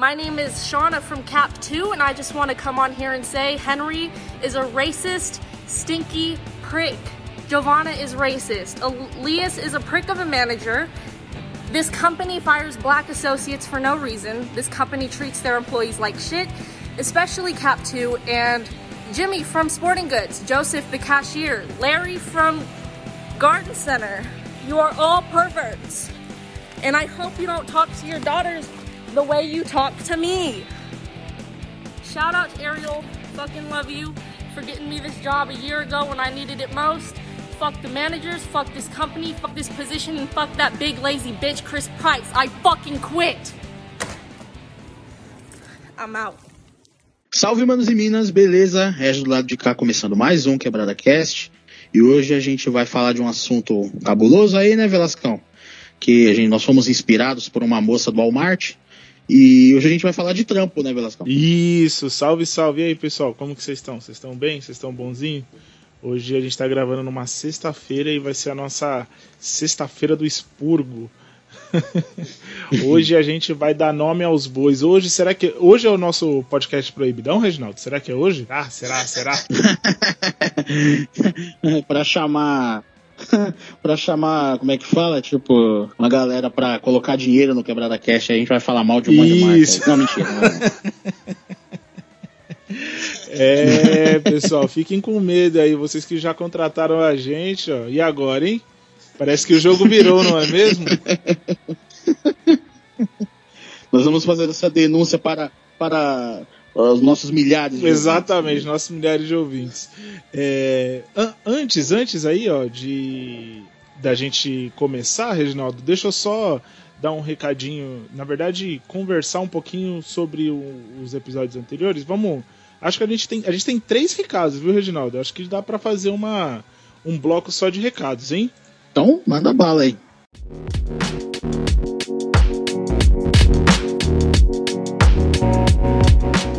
My name is Shauna from Cap 2, and I just want to come on here and say Henry is a racist, stinky prick. Giovanna is racist. Elias is a prick of a manager. This company fires black associates for no reason. This company treats their employees like shit, especially Cap 2 and Jimmy from Sporting Goods, Joseph the cashier, Larry from Garden Center. You are all perverts. And I hope you don't talk to your daughters the way you talk to me. Shout out to Ariel. Fucking love you for getting me this job a year ago when I needed it most. Fuck the managers, fuck this company, fuck this position, and fuck that big lazy bitch, Chris Price. I fucking quit. I'm out. Salve, manos e minas, beleza? Regis do lado de cá começando mais um Quebrada Cast. E hoje a gente vai falar de um assunto cabuloso aí, né, Velascão? Que gente, nós fomos inspirados por uma moça do Walmart e hoje a gente vai falar de trampo, né, Velasco? Isso, salve, salve. E aí, pessoal, como que vocês estão? Vocês estão bem? Vocês estão bonzinho? Hoje a gente está gravando numa sexta-feira e vai ser a nossa sexta-feira do expurgo. hoje a gente vai dar nome aos bois. Hoje, será que hoje é o nosso podcast proibidão, Reginaldo? Será que é hoje? Ah, será, será? para chamar pra chamar, como é que fala? Tipo, uma galera pra colocar dinheiro no Quebrada Cash, a gente vai falar mal de um monte de marca. Não, mentira. Não. É, pessoal, fiquem com medo aí, vocês que já contrataram a gente, ó. E agora, hein? Parece que o jogo virou, não é mesmo? Nós vamos fazer essa denúncia para, para os nossos milhares de Exatamente, ouvintes. nossos milhares de ouvintes. É, an antes, antes aí, ó, de da gente começar, Reginaldo, deixa eu só dar um recadinho, na verdade, conversar um pouquinho sobre o, os episódios anteriores. Vamos, acho que a gente tem, a gente tem três recados, viu, Reginaldo? Acho que dá para fazer uma um bloco só de recados, hein? Então, manda bala aí.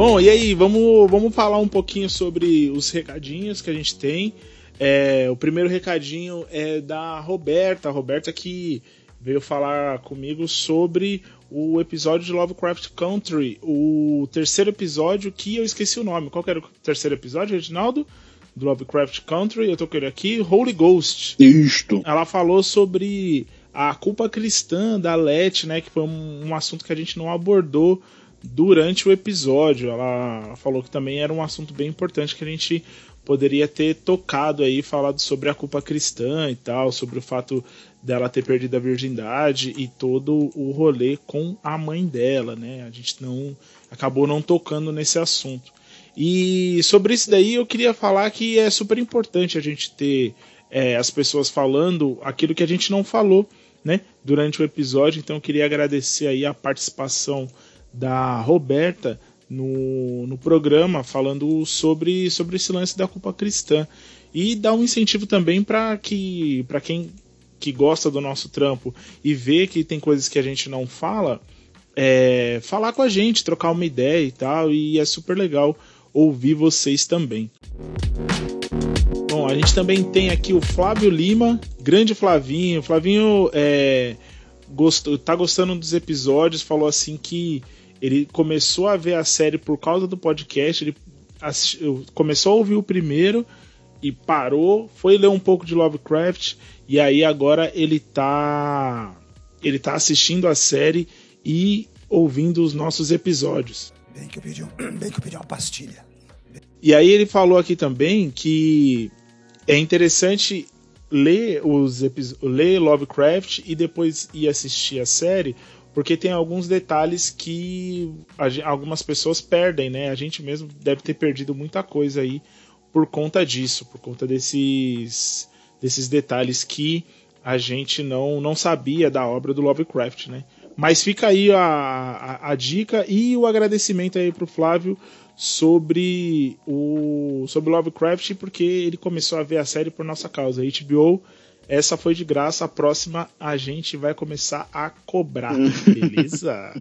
Bom, e aí, vamos, vamos falar um pouquinho sobre os recadinhos que a gente tem. É, o primeiro recadinho é da Roberta, a Roberta que veio falar comigo sobre o episódio de Lovecraft Country, o terceiro episódio que eu esqueci o nome. Qual era o terceiro episódio, Reginaldo? Do Lovecraft Country, eu tô com ele aqui, Holy Ghost. Isto. Ela falou sobre a culpa cristã da Let, né, que foi um, um assunto que a gente não abordou durante o episódio. Ela falou que também era um assunto bem importante que a gente poderia ter tocado aí, falado sobre a culpa cristã e tal, sobre o fato dela ter perdido a virgindade e todo o rolê com a mãe dela, né? A gente não acabou não tocando nesse assunto. E sobre isso daí eu queria falar que é super importante a gente ter é, as pessoas falando aquilo que a gente não falou, né? Durante o episódio. Então eu queria agradecer aí a participação da Roberta no, no programa falando sobre, sobre esse lance da culpa cristã e dar um incentivo também para que para quem que gosta do nosso trampo e vê que tem coisas que a gente não fala, é, falar com a gente, trocar uma ideia e tal, e é super legal ouvir vocês também. Bom, a gente também tem aqui o Flávio Lima, grande Flavinho. Flavinho é, gostou, tá gostando dos episódios, falou assim que ele começou a ver a série por causa do podcast, ele começou a ouvir o primeiro e parou, foi ler um pouco de Lovecraft e aí agora ele tá ele tá assistindo a série e ouvindo os nossos episódios. Bem que eu pedi, um, bem que eu pedi uma pastilha. E aí ele falou aqui também que é interessante ler os ler Lovecraft e depois ir assistir a série, porque tem alguns detalhes que algumas pessoas perdem, né? A gente mesmo deve ter perdido muita coisa aí por conta disso, por conta desses, desses detalhes que a gente não, não sabia da obra do Lovecraft, né? Mas fica aí a, a, a dica e o agradecimento aí pro Flávio sobre o sobre Lovecraft, porque ele começou a ver a série por nossa causa. A HBO essa foi de graça, a próxima a gente vai começar a cobrar, beleza?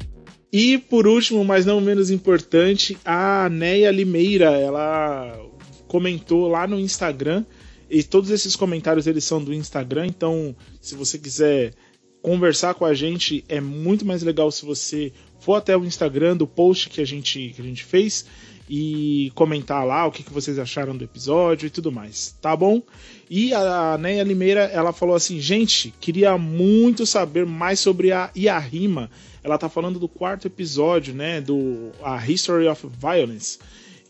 e por último, mas não menos importante, a Neia Limeira, ela comentou lá no Instagram, e todos esses comentários eles são do Instagram, então se você quiser conversar com a gente, é muito mais legal se você for até o Instagram do post que a gente, que a gente fez e comentar lá o que, que vocês acharam do episódio e tudo mais, tá bom? E a Neia Limeira, ela falou assim, gente, queria muito saber mais sobre a Iarima. Ela tá falando do quarto episódio, né, do a History of Violence.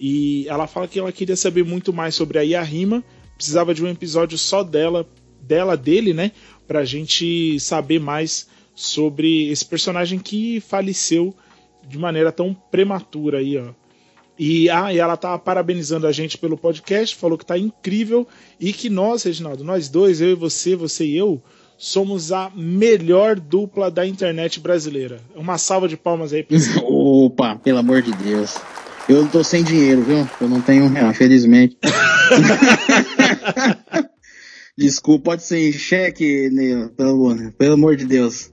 E ela fala que ela queria saber muito mais sobre a Iarima, precisava de um episódio só dela, dela dele, né, pra gente saber mais sobre esse personagem que faleceu de maneira tão prematura aí, ó. E, ah, e ela tá parabenizando a gente pelo podcast, falou que tá incrível e que nós, Reginaldo, nós dois, eu e você, você e eu, somos a melhor dupla da internet brasileira. Uma salva de palmas aí pra você. Opa, pelo amor de Deus. Eu tô sem dinheiro, viu? Eu não tenho um real, infelizmente. Desculpa, pode ser em cheque, Neil, pelo, pelo amor de Deus.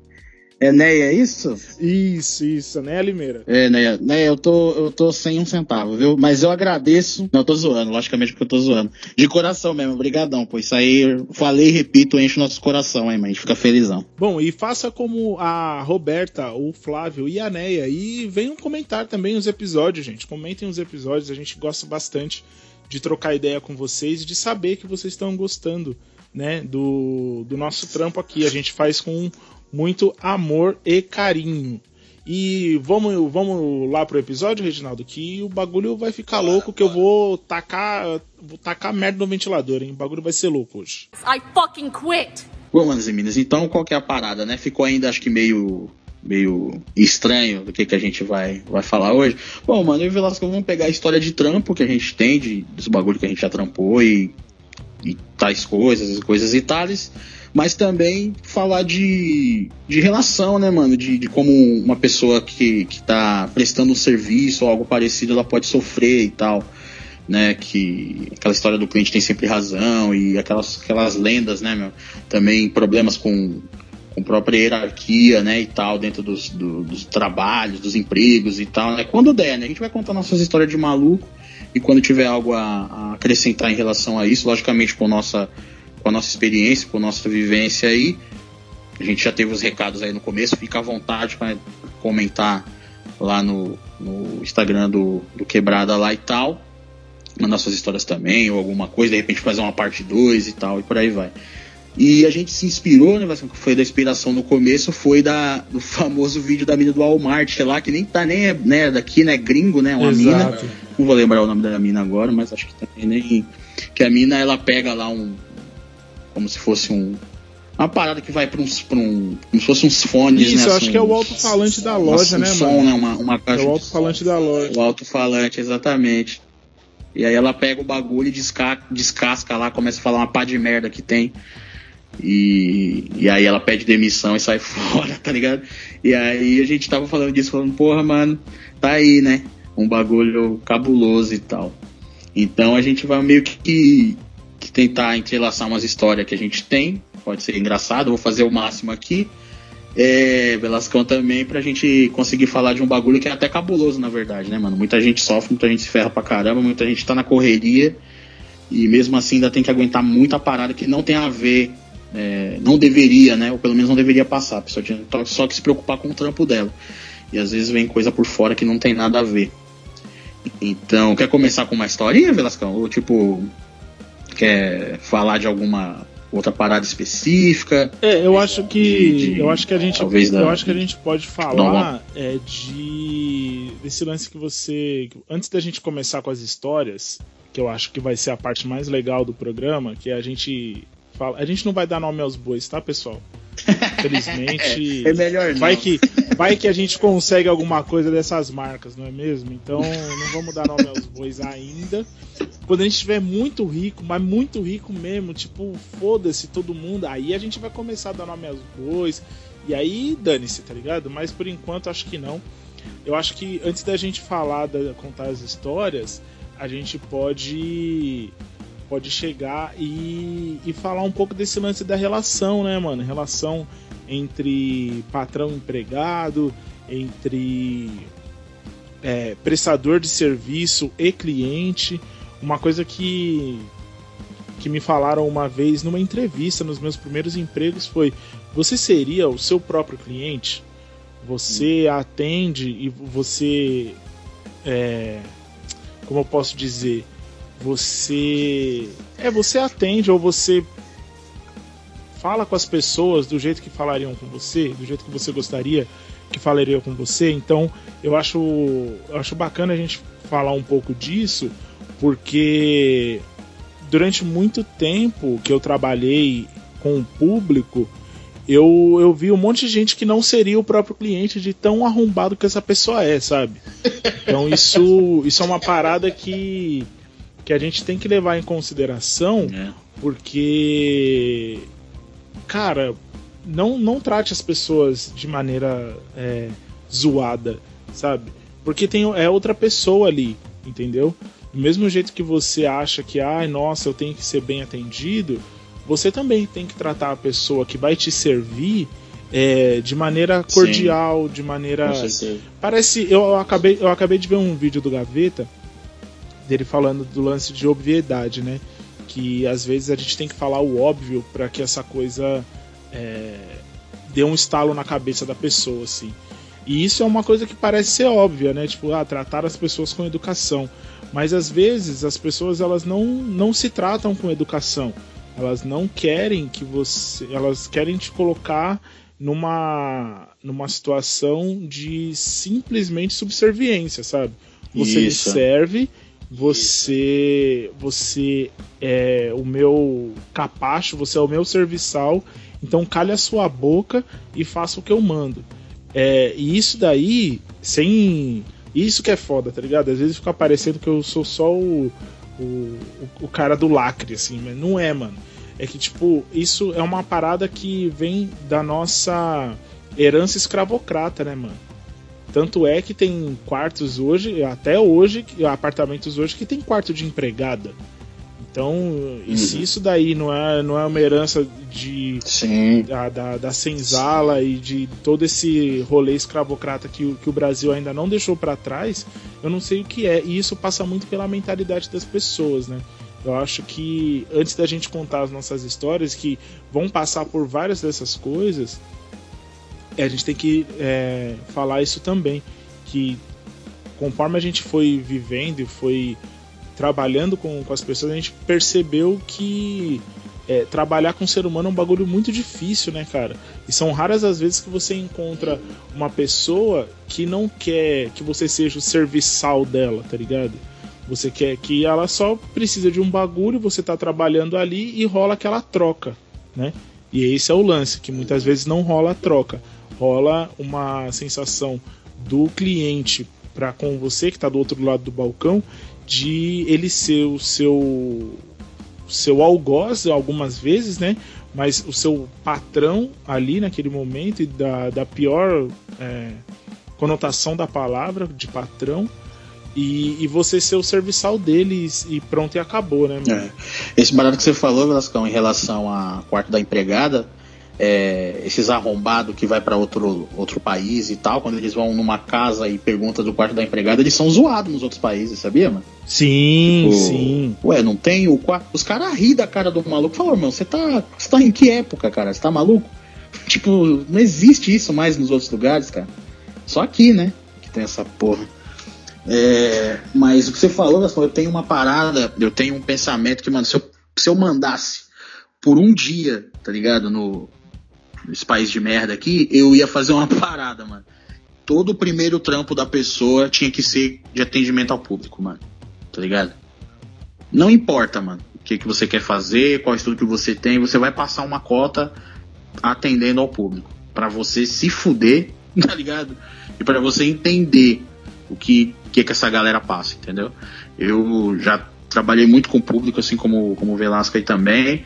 É Neia, é isso? Isso, isso, Neia Limeira. É, Neia, Neia, eu tô, eu tô sem um centavo, viu? Mas eu agradeço. Não, eu tô zoando, logicamente porque eu tô zoando. De coração mesmo, obrigadão, pô. Isso aí, eu falei e repito, enche o nosso coração, hein, mãe. A gente fica felizão. Bom, e faça como a Roberta, o Flávio e a Neia. E venham comentar também os episódios, gente. Comentem os episódios, a gente gosta bastante de trocar ideia com vocês e de saber que vocês estão gostando, né, do, do nosso trampo aqui. A gente faz com muito amor e carinho. E vamos, vamos lá pro episódio, Reginaldo, que o bagulho vai ficar louco, que eu vou tacar, vou tacar merda no ventilador, hein? O bagulho vai ser louco hoje. I fucking quit. Bom, manos e meninas, então qual que é a parada, né? Ficou ainda, acho que meio meio estranho do que, que a gente vai, vai falar hoje. Bom, mano, eu e o Velasco vamos pegar a história de trampo que a gente tem, de, dos bagulho que a gente já trampou e, e tais coisas, coisas e tales mas também falar de, de relação, né, mano? De, de como uma pessoa que, que tá prestando um serviço ou algo parecido, ela pode sofrer e tal. Né, que aquela história do cliente tem sempre razão e aquelas, aquelas lendas, né, meu? Também problemas com, com própria hierarquia, né, e tal, dentro dos, do, dos trabalhos, dos empregos e tal, né? Quando der, né? A gente vai contar nossas histórias de maluco e quando tiver algo a, a acrescentar em relação a isso, logicamente com nossa com a nossa experiência, com a nossa vivência aí. A gente já teve os recados aí no começo, fica à vontade para comentar lá no, no Instagram do, do, Quebrada lá e tal. Mandar suas histórias também, ou alguma coisa, de repente fazer uma parte 2 e tal, e por aí vai. E a gente se inspirou, né? Que foi da inspiração no começo, foi da, do famoso vídeo da mina do Walmart lá, que nem tá nem né, daqui, né? Gringo, né? Uma Exato. mina. Não vou lembrar o nome da mina agora, mas acho que também nem. Que a mina ela pega lá um, como se fosse um. Uma parada que vai para uns. Pra um, como se fosse uns fones, Isso, né? acho que é o alto-falante da loja, né, som, mano? Né, uma, uma caixa é o alto-falante da loja. O alto-falante, exatamente. E aí ela pega o bagulho e desca descasca lá, começa a falar uma pá de merda que tem. E, e aí ela pede demissão e sai fora, tá ligado? E aí a gente tava falando disso, falando, porra, mano, tá aí, né? Um bagulho cabuloso e tal. Então a gente vai meio que que tentar entrelaçar umas histórias que a gente tem. Pode ser engraçado, vou fazer o máximo aqui. É, Velascão também pra gente conseguir falar de um bagulho que é até cabuloso, na verdade, né, mano? Muita gente sofre, muita gente se ferra pra caramba, muita gente tá na correria e mesmo assim ainda tem que aguentar muita parada que não tem a ver, é, não deveria, né? Ou pelo menos não deveria passar. A pessoa tinha só que se preocupar com o trampo dela. E às vezes vem coisa por fora que não tem nada a ver. Então, quer começar com uma historinha, Velascão? Ou tipo, quer falar de alguma outra parada específica? É, eu acho que de, de, eu acho que a gente talvez eu da, acho que a gente pode falar é, de desse lance que você antes da gente começar com as histórias, que eu acho que vai ser a parte mais legal do programa, que é a gente fala, a gente não vai dar nome aos bois, tá, pessoal? Infelizmente. é, melhor não. Vai que, vai que a gente consegue alguma coisa dessas marcas, não é mesmo? Então não vamos dar nome aos bois ainda. Quando a gente estiver muito rico, mas muito rico mesmo, tipo, foda-se todo mundo, aí a gente vai começar a dar nome aos bois. E aí dane-se, tá ligado? Mas por enquanto acho que não. Eu acho que antes da gente falar, da, contar as histórias, a gente pode pode chegar e, e falar um pouco desse lance da relação, né, mano? Relação entre patrão e empregado, entre é, prestador de serviço e cliente. Uma coisa que que me falaram uma vez numa entrevista nos meus primeiros empregos foi: você seria o seu próprio cliente? Você atende e você. É, como eu posso dizer? Você. É, você atende ou você fala com as pessoas do jeito que falariam com você, do jeito que você gostaria que falariam com você. Então, eu acho, eu acho bacana a gente falar um pouco disso, porque durante muito tempo que eu trabalhei com o público, eu, eu vi um monte de gente que não seria o próprio cliente de tão arrombado que essa pessoa é, sabe? Então isso, isso é uma parada que, que a gente tem que levar em consideração, é. porque, cara, não, não trate as pessoas de maneira é, zoada, sabe? Porque tem, é outra pessoa ali, entendeu? Do mesmo jeito que você acha que, ai, ah, nossa, eu tenho que ser bem atendido, você também tem que tratar a pessoa que vai te servir é, de maneira cordial, Sim. de maneira. Parece. Eu acabei, eu acabei de ver um vídeo do Gaveta dele falando do lance de obviedade, né? Que às vezes a gente tem que falar o óbvio para que essa coisa é, dê um estalo na cabeça da pessoa, assim. E isso é uma coisa que parece ser óbvia, né? Tipo, ah, tratar as pessoas com educação. Mas às vezes as pessoas elas não, não se tratam com educação. Elas não querem que você. Elas querem te colocar numa, numa situação de simplesmente subserviência, sabe? Você Isso. me serve, você você é o meu capacho, você é o meu serviçal, então calhe a sua boca e faça o que eu mando. É, e isso daí, sem. Isso que é foda, tá ligado? Às vezes fica parecendo que eu sou só o, o, o cara do lacre, assim, mas não é, mano. É que, tipo, isso é uma parada que vem da nossa herança escravocrata, né, mano? Tanto é que tem quartos hoje, até hoje, apartamentos hoje que tem quarto de empregada. Então, uhum. se isso daí não é, não é uma herança de da, da, da, senzala e de todo esse rolê escravocrata que, que o Brasil ainda não deixou para trás, eu não sei o que é. E isso passa muito pela mentalidade das pessoas, né? Eu acho que antes da gente contar as nossas histórias, que vão passar por várias dessas coisas, a gente tem que é, falar isso também. Que conforme a gente foi vivendo e foi trabalhando com, com as pessoas, a gente percebeu que é, trabalhar com o ser humano é um bagulho muito difícil, né, cara? E são raras as vezes que você encontra uma pessoa que não quer que você seja o serviçal dela, tá ligado? Você quer que ela só precisa de um bagulho, você tá trabalhando ali e rola aquela troca, né? E esse é o lance, que muitas vezes não rola a troca. Rola uma sensação do cliente para com você que está do outro lado do balcão de ele ser o seu seu algoz algumas vezes, né? Mas o seu patrão ali naquele momento e da, da pior é, conotação da palavra de patrão e, e, você ser o serviçal deles e pronto e acabou, né? É. Esse barato que você falou, Velascão, em relação a quarto da empregada, é, esses arrombados que vai para outro, outro país e tal, quando eles vão numa casa e perguntam do quarto da empregada, eles são zoados nos outros países, sabia, mano? Sim, tipo, sim. Ué, não tem o quarto. Os caras ri da cara do maluco. Falam, irmão, você tá, você tá em que época, cara? Você tá maluco? Tipo, não existe isso mais nos outros lugares, cara. Só aqui, né? Que tem essa porra. É, mas o que você falou, eu tenho uma parada, eu tenho um pensamento que, mano, se eu, se eu mandasse por um dia, tá ligado? No, esse país de merda aqui, eu ia fazer uma parada, mano. Todo o primeiro trampo da pessoa tinha que ser de atendimento ao público, mano. Tá ligado? Não importa, mano, o que, que você quer fazer, qual estudo que você tem, você vai passar uma cota atendendo ao público. para você se fuder, tá ligado? E para você entender o que, que que essa galera passa, entendeu? Eu já trabalhei muito com o público, assim como, como o Velasco aí também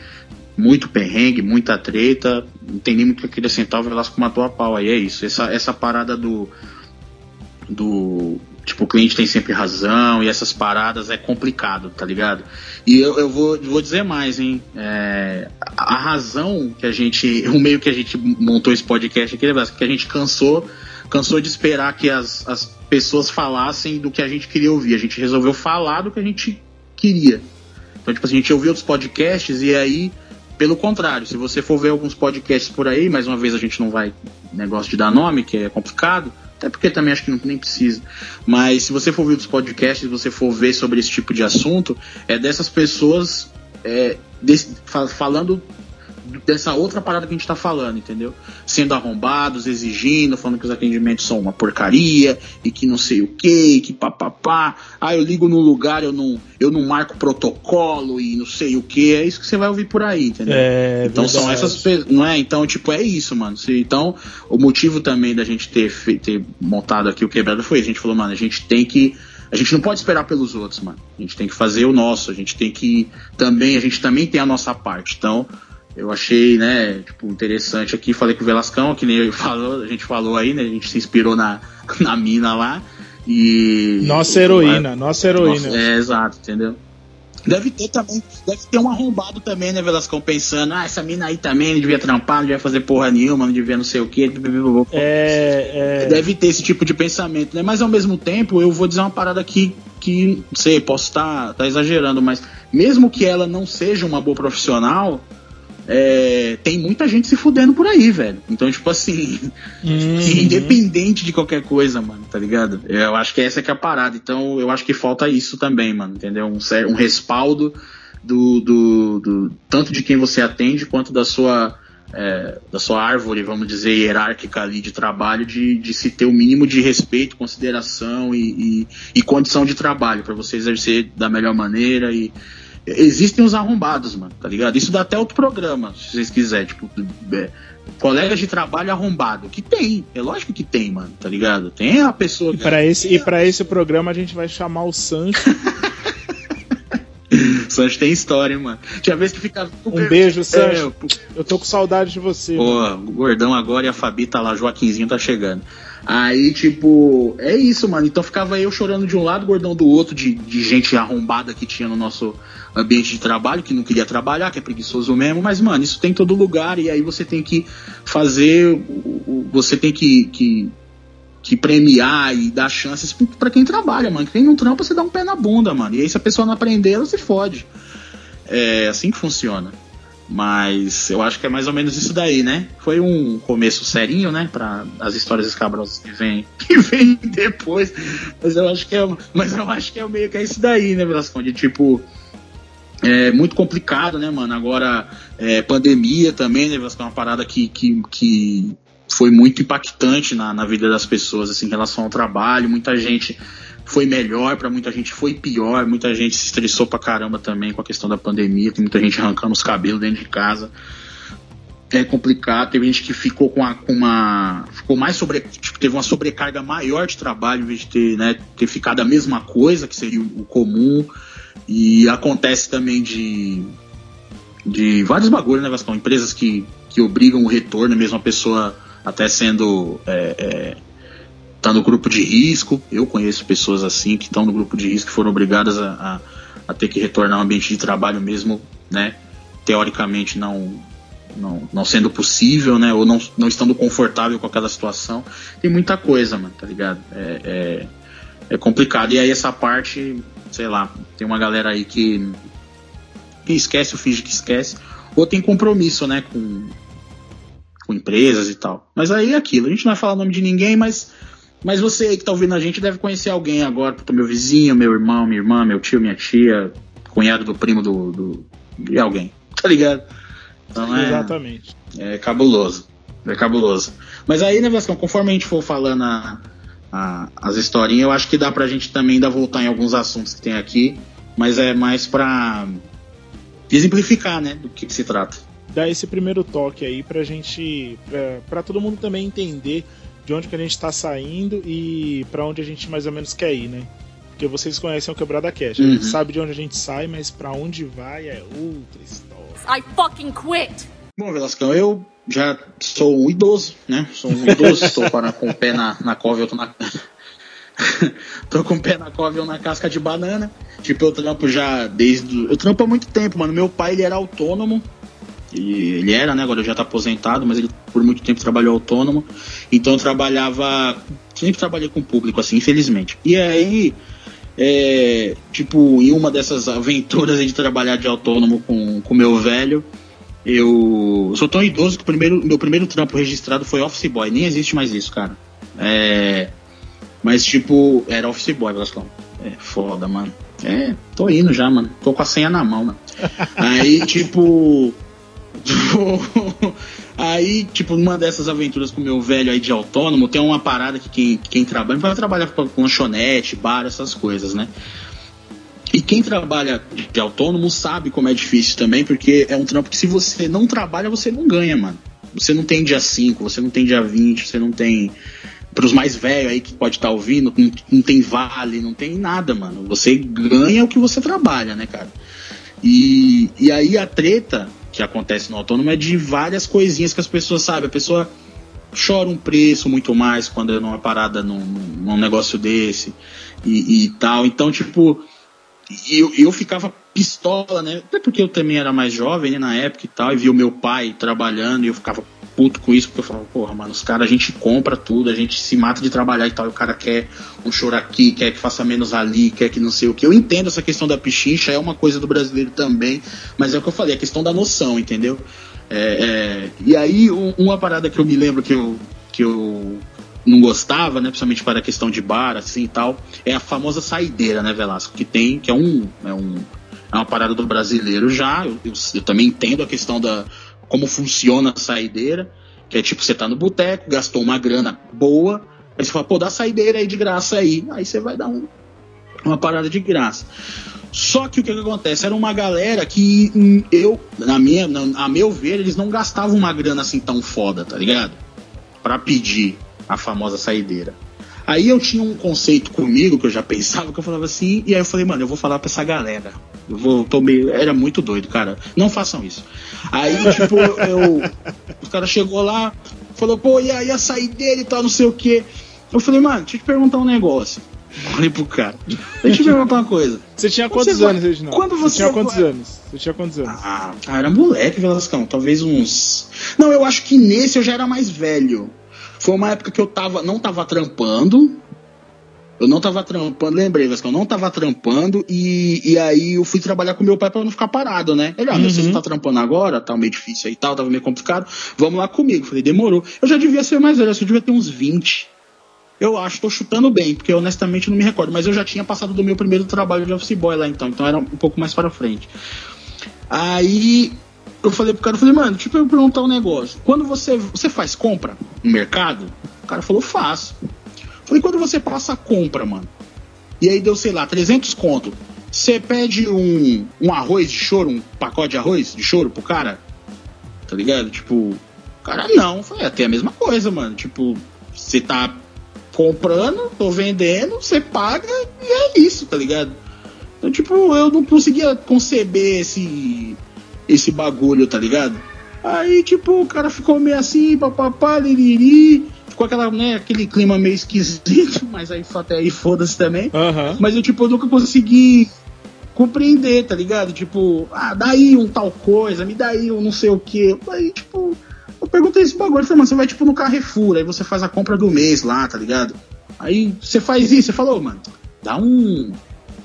muito perrengue, muita treta. Não tem nem muito que acrescentar, o Velasco matou a pau. Aí é isso. Essa, essa parada do. Do. Tipo, o cliente tem sempre razão e essas paradas é complicado, tá ligado? E eu, eu vou, vou dizer mais, hein? É, a razão que a gente. O meio que a gente montou esse podcast aqui, Velasco, que a gente cansou. Cansou de esperar que as, as pessoas falassem do que a gente queria ouvir. A gente resolveu falar do que a gente queria Então, tipo assim, a gente ouviu outros podcasts e aí, pelo contrário, se você for ver alguns podcasts por aí, mais uma vez a gente não vai negócio de dar nome, que é complicado, até porque também acho que não, nem precisa. Mas se você for ver os podcasts, se você for ver sobre esse tipo de assunto, é dessas pessoas é, desse, falando dessa outra parada que a gente tá falando, entendeu? Sendo arrombados, exigindo, falando que os atendimentos são uma porcaria e que não sei o que, que papapá. Ah, eu ligo no lugar, eu não, eu não marco protocolo e não sei o que. É isso que você vai ouvir por aí, entendeu? É, então verdade. são essas não é? Então, tipo, é isso, mano. Então, o motivo também da gente ter, ter montado aqui o quebrado foi, a gente falou, mano, a gente tem que a gente não pode esperar pelos outros, mano. A gente tem que fazer o nosso, a gente tem que também, a gente também tem a nossa parte. Então, eu achei, né, tipo, interessante aqui, falei com o Velascão, que nem ele falou, a gente falou aí, né, a gente se inspirou na, na mina lá, e... Nossa heroína, nossa heroína. Nossa, é, exato, entendeu? Deve ter também, deve ter um arrombado também, né, Velascão, pensando, ah, essa mina aí também não devia trampar, não devia fazer porra nenhuma, não devia não sei o que. É, é... Deve ter esse tipo de pensamento, né? Mas ao mesmo tempo, eu vou dizer uma parada aqui que, não sei, posso estar tá, tá exagerando, mas mesmo que ela não seja uma boa profissional, é, tem muita gente se fudendo por aí, velho. Então, tipo assim, uhum. independente de qualquer coisa, mano, tá ligado? Eu acho que essa que é a parada. Então, eu acho que falta isso também, mano, entendeu? Um, um respaldo do, do, do, tanto de quem você atende quanto da sua é, da sua árvore, vamos dizer, hierárquica ali de trabalho, de, de se ter o mínimo de respeito, consideração e, e, e condição de trabalho para você exercer da melhor maneira e Existem os arrombados, mano, tá ligado? Isso dá até outro programa, se vocês quiserem. Tipo, é, colegas de trabalho arrombado. Que tem, é lógico que tem, mano, tá ligado? Tem a pessoa. E para esse, e pra esse programa a gente vai chamar o Sancho. Sancho tem história, hein, mano. Tinha vez que ficava. Um beijo, Sancho. É, eu tô com saudade de você. Pô, o gordão agora e a Fabi tá lá, Joaquinzinho tá chegando. Aí, tipo, é isso, mano. Então ficava eu chorando de um lado, gordão do outro, de, de gente arrombada que tinha no nosso ambiente de trabalho, que não queria trabalhar, que é preguiçoso mesmo. Mas, mano, isso tem em todo lugar. E aí você tem que fazer. Você tem que, que, que premiar e dar chances para quem trabalha, mano. Quem não trampa, você dá um pé na bunda, mano. E aí, se a pessoa não aprender, ela se fode. É assim que funciona. Mas eu acho que é mais ou menos isso daí, né? Foi um começo serinho, né? Para as histórias escabrosas que vem, que vem depois. Mas eu acho que é, mas eu acho que é meio que é isso daí, né, Velasco? De tipo. É muito complicado, né, mano? Agora, é, pandemia também, né, Velasco? É uma parada que, que, que foi muito impactante na, na vida das pessoas, assim, em relação ao trabalho. Muita gente foi melhor, para muita gente foi pior, muita gente se estressou pra caramba também com a questão da pandemia, tem muita gente arrancando os cabelos dentro de casa. É complicado, teve gente que ficou com, a, com uma. ficou mais sobre. Tipo, teve uma sobrecarga maior de trabalho, em vez de ter, né, ter ficado a mesma coisa, que seria o, comum. E acontece também de. de vários bagulhos, né, Vascão? Empresas que, que obrigam o retorno, mesmo a pessoa até sendo. É, é, tá no grupo de risco. Eu conheço pessoas assim que estão no grupo de risco foram obrigadas a, a, a, ter que retornar ao ambiente de trabalho mesmo, né? Teoricamente não, não, não sendo possível, né? Ou não, não estando confortável com aquela situação. Tem muita coisa, mano, tá ligado? É, é, é complicado. E aí essa parte, sei lá, tem uma galera aí que, que esquece ou finge que esquece. Ou tem compromisso, né, com, com empresas e tal. Mas aí é aquilo, a gente não vai falar o nome de ninguém, mas mas você aí que tá ouvindo a gente deve conhecer alguém agora, meu vizinho, meu irmão, minha irmã, meu tio, minha tia, cunhado do primo do, do de alguém, tá ligado? Então é, Exatamente. É cabuloso. É cabuloso. Mas aí, né, Vascão, conforme a gente for falando a, a, as historinhas, eu acho que dá pra gente também ainda voltar em alguns assuntos que tem aqui, mas é mais pra exemplificar, né, do que, que se trata. Dar esse primeiro toque aí pra gente, pra, pra todo mundo também entender de onde que a gente está saindo e para onde a gente mais ou menos quer ir, né? Porque vocês conhecem o Quebrada Cash. A gente uhum. sabe de onde a gente sai, mas para onde vai é outra história. I fucking quit! Bom, Velascão, eu já sou um idoso, né? Sou um idoso, estou para, com o pé na, na cova, eu tô na. tô com o pé na cova e na casca de banana. Tipo, eu trampo já desde. Eu trampo há muito tempo, mano. Meu pai ele era autônomo ele, ele era, né? Agora já está aposentado, mas ele por muito tempo trabalhou autônomo. Então eu trabalhava. Sempre trabalhei com público, assim, infelizmente. E aí é, tipo, em uma dessas aventuras de trabalhar de autônomo com o meu velho, eu sou tão idoso que o primeiro, meu primeiro trampo registrado foi office boy. Nem existe mais isso, cara. É, mas, tipo, era office boy, Blascão. É foda, mano. É, tô indo já, mano. Tô com a senha na mão, mano. Aí, tipo. aí, tipo, numa dessas aventuras com o meu velho aí de autônomo, tem uma parada que quem, quem trabalha, vai trabalhar com lanchonete, bar, essas coisas, né? E quem trabalha de autônomo sabe como é difícil também, porque é um trampo que se você não trabalha, você não ganha, mano. Você não tem dia 5, você não tem dia 20, você não tem. Para os mais velhos aí que pode estar tá ouvindo, não, não, tem vale, não tem nada, mano. Você ganha o que você trabalha, né, cara? E, e aí a treta que acontece no autônomo é de várias coisinhas que as pessoas sabem. A pessoa chora um preço muito mais quando é numa parada num, num negócio desse e, e tal. Então, tipo, eu, eu ficava pistola, né? Até porque eu também era mais jovem né, na época e tal, e vi o meu pai trabalhando e eu ficava puto com isso, porque eu falava, porra, mano, os caras a gente compra tudo, a gente se mata de trabalhar e tal, e o cara quer um choro aqui, quer que faça menos ali, quer que não sei o que. Eu entendo essa questão da pichincha, é uma coisa do brasileiro também, mas é o que eu falei, a questão da noção, entendeu? É, é, e aí, um, uma parada que eu me lembro que eu, que eu não gostava, né, principalmente para a questão de bar, assim e tal, é a famosa saideira, né, Velasco, que tem, que é um, é um é uma parada do brasileiro já, eu, eu, eu também entendo a questão da como funciona a saideira, que é tipo, você tá no boteco, gastou uma grana boa, aí você fala, pô, dá saideira aí de graça aí, aí você vai dar um, uma parada de graça. Só que o que, que, acontece? Era uma galera que hum, eu, na minha, na, a meu ver, eles não gastavam uma grana assim tão foda, tá ligado? Para pedir a famosa saideira. Aí eu tinha um conceito comigo que eu já pensava, que eu falava assim, e aí eu falei, mano, eu vou falar pra essa galera. Eu vou, tô meio, era muito doido, cara. Não façam isso. Aí, tipo, eu. O cara chegou lá, falou, pô, e aí a saideira e tal, não sei o quê. Eu falei, mano, deixa eu te perguntar um negócio. Falei pro cara. Deixa eu te perguntar uma coisa. Você tinha quantos você anos, Reginaldo? Quando você, você tinha quantos anos? Você tinha quantos anos? Ah, era moleque, Velascão. Talvez uns. Não, eu acho que nesse eu já era mais velho. Foi uma época que eu tava, não tava trampando. Eu não tava trampando, lembrei, que eu não tava trampando e, e aí eu fui trabalhar com meu pai para não ficar parado, né? Ele, ah, uhum. você tá trampando agora, tá meio difícil aí e tal, tava meio complicado, vamos lá comigo. Falei, demorou. Eu já devia ser mais velho, eu devia ter uns 20. Eu acho, tô chutando bem, porque honestamente não me recordo, mas eu já tinha passado do meu primeiro trabalho de office boy lá então, então era um pouco mais para frente. Aí eu falei pro cara, eu falei, mano, deixa eu perguntar um negócio. Quando você, você faz compra no mercado? O cara falou, faço. Falei, quando você passa a compra, mano, e aí deu, sei lá, 300 conto, você pede um, um arroz de choro, um pacote de arroz de choro pro cara? Tá ligado? Tipo, cara, não. É até a mesma coisa, mano. Tipo, você tá comprando, tô vendendo, você paga e é isso, tá ligado? Então, tipo, eu não conseguia conceber esse esse bagulho, tá ligado? Aí, tipo, o cara ficou meio assim, papapá, liriri, ficou aquela, né, aquele clima meio esquisito, mas aí até aí foda-se também. Uhum. Mas eu, tipo, eu nunca consegui compreender, tá ligado? Tipo, ah, daí um tal coisa, me dá aí um não sei o que. Aí, tipo, eu perguntei esse bagulho, eu falei, mano, você vai, tipo, no Carrefour, aí você faz a compra do mês lá, tá ligado? Aí você faz isso, você falou, mano, dá um.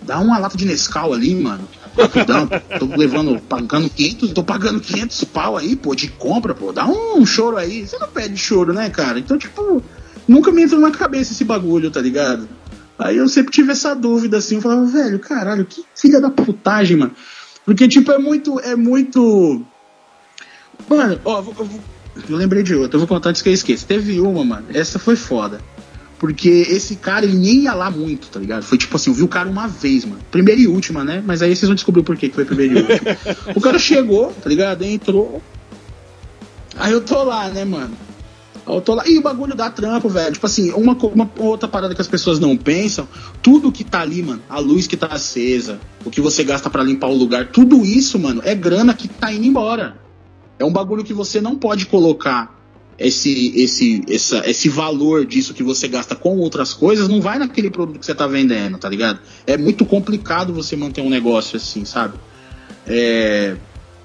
Dá uma lata de Nescau ali, mano Rapidão, tô levando, pagando 500, tô pagando 500 pau aí, pô, de compra, pô, dá um choro aí. Você não pede choro, né, cara? Então, tipo, nunca me entrou na cabeça esse bagulho, tá ligado? Aí eu sempre tive essa dúvida, assim, eu falava, velho, caralho, que filha da putagem, mano. Porque, tipo, é muito, é muito... Mano, ó, eu, eu, eu lembrei de outra, eu vou contar antes que eu esqueça. Teve uma, mano, essa foi foda. Porque esse cara, ele nem ia lá muito, tá ligado? Foi tipo assim, eu vi o cara uma vez, mano. Primeira e última, né? Mas aí vocês vão descobrir por que foi primeira e última. o cara chegou, tá ligado? Entrou. Aí eu tô lá, né, mano? Eu tô lá. E o bagulho dá trampo, velho. Tipo assim, uma, uma outra parada que as pessoas não pensam, tudo que tá ali, mano, a luz que tá acesa, o que você gasta para limpar o lugar, tudo isso, mano, é grana que tá indo embora. É um bagulho que você não pode colocar esse, esse, essa, esse valor disso que você gasta com outras coisas não vai naquele produto que você está vendendo, tá ligado? É muito complicado você manter um negócio assim, sabe? É,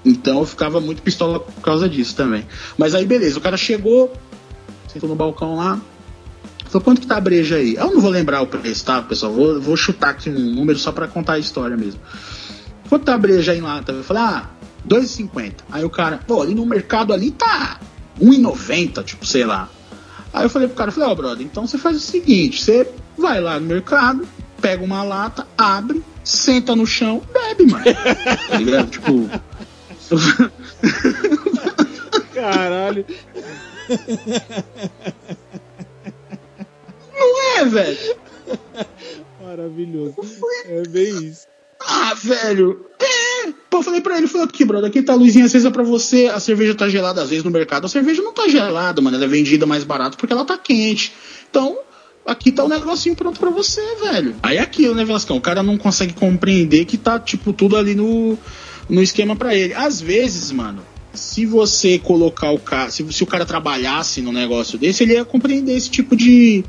então eu ficava muito pistola por causa disso também. Mas aí beleza, o cara chegou, sentou no balcão lá, Falou, quanto que tá a breja aí? Eu não vou lembrar o preço, tá, pessoal? Vou, vou chutar aqui um número só pra contar a história mesmo. Quanto tá a breja aí lata? Eu falei, ah, 2,50. Aí o cara, pô, ali no mercado ali tá 1,90, tipo, sei lá. Aí eu falei pro cara, falei, ó, oh, brother, então você faz o seguinte, você vai lá no mercado, pega uma lata, abre, senta no chão, bebe, mano. tá ligado? Tipo. Caralho. Não é, velho? Maravilhoso. É bem isso. Ah, velho. É. Pô, eu falei pra ele, falei aqui, brother, aqui tá a luzinha acesa pra você, a cerveja tá gelada. Às vezes no mercado a cerveja não tá gelada, mano. Ela é vendida mais barato porque ela tá quente. Então, aqui tá o um negocinho pronto pra você, velho. Aí é aquilo, né, Velascão? O cara não consegue compreender que tá, tipo, tudo ali no, no esquema pra ele. Às vezes, mano, se você colocar o cara. Se, se o cara trabalhasse no negócio desse, ele ia compreender esse tipo de de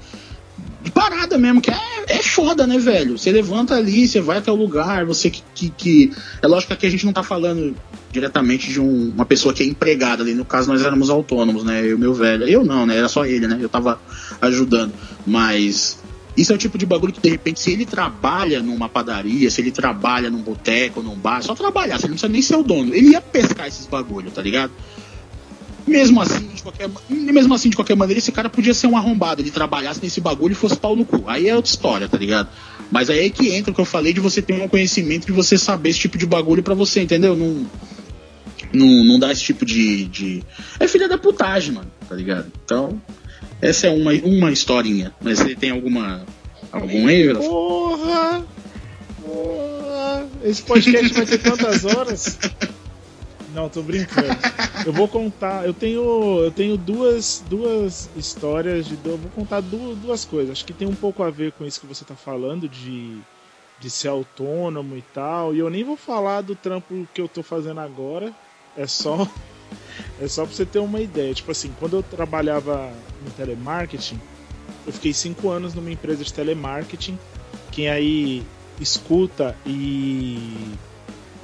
parada mesmo, que é, é foda, né, velho? Você levanta ali, você vai até o lugar, você que. que, que... É lógico que aqui a gente não tá falando diretamente de um, uma pessoa que é empregada ali. No caso, nós éramos autônomos, né? Eu meu velho. Eu não, né? Era só ele, né? Eu tava ajudando. Mas. Isso é o tipo de bagulho que, de repente, se ele trabalha numa padaria, se ele trabalha num boteco, num bar, só trabalhar, você não precisa nem ser o dono. Ele ia pescar esses bagulho, tá ligado? Mesmo assim, de qualquer, mesmo assim, de qualquer maneira, esse cara podia ser um arrombado. Ele trabalhasse nesse bagulho e fosse pau no cu. Aí é outra história, tá ligado? Mas aí é que entra o que eu falei de você ter um conhecimento, de você saber esse tipo de bagulho para você, entendeu? Não, não, não dá esse tipo de, de. É filha da putagem, mano, tá ligado? Então, essa é uma, uma historinha. Mas você tem alguma. algum erro? Porra! Porra! Esse podcast vai ter quantas horas? Não, tô brincando. Eu vou contar. Eu tenho, eu tenho duas, duas histórias de. Eu vou contar duas, duas coisas. Acho que tem um pouco a ver com isso que você tá falando de, de ser autônomo e tal. E eu nem vou falar do trampo que eu tô fazendo agora. É só, é só pra você ter uma ideia. Tipo assim, quando eu trabalhava no telemarketing, eu fiquei cinco anos numa empresa de telemarketing. Quem aí escuta e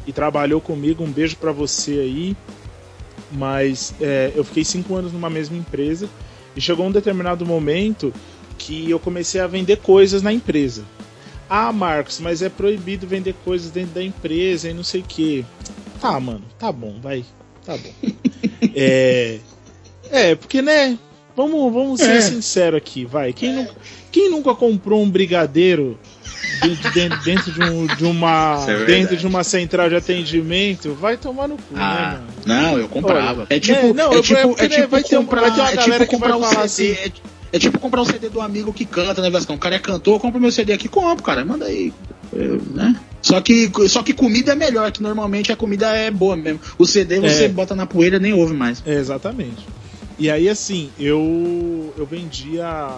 e trabalhou comigo. Um beijo para você aí. Mas é, eu fiquei cinco anos numa mesma empresa e chegou um determinado momento que eu comecei a vender coisas na empresa. Ah, Marcos, mas é proibido vender coisas dentro da empresa e não sei o que. Tá, mano, tá bom, vai. Tá bom. é, é, porque, né? Vamos, vamos ser é. sinceros aqui, vai. Quem, é. nunca, quem nunca comprou um brigadeiro dentro, dentro de, um, de uma é dentro de uma central de atendimento, vai tomar no cu, né, ah, né, mano? Não, eu comprava. Olha, é tipo, é, não, é tipo, é, é tipo vai comprar, ter, vai ter uma é galera tipo que vai falar um assim. É, é, tipo comprar um CD do amigo que canta, né, Vascão? O cara é cantor, compra meu CD aqui, compro, cara, manda aí. Eu, né? Só que, só que comida é melhor, que normalmente a comida é boa mesmo. O CD você é. bota na poeira nem ouve mais. É, exatamente. E aí, assim, eu, eu vendia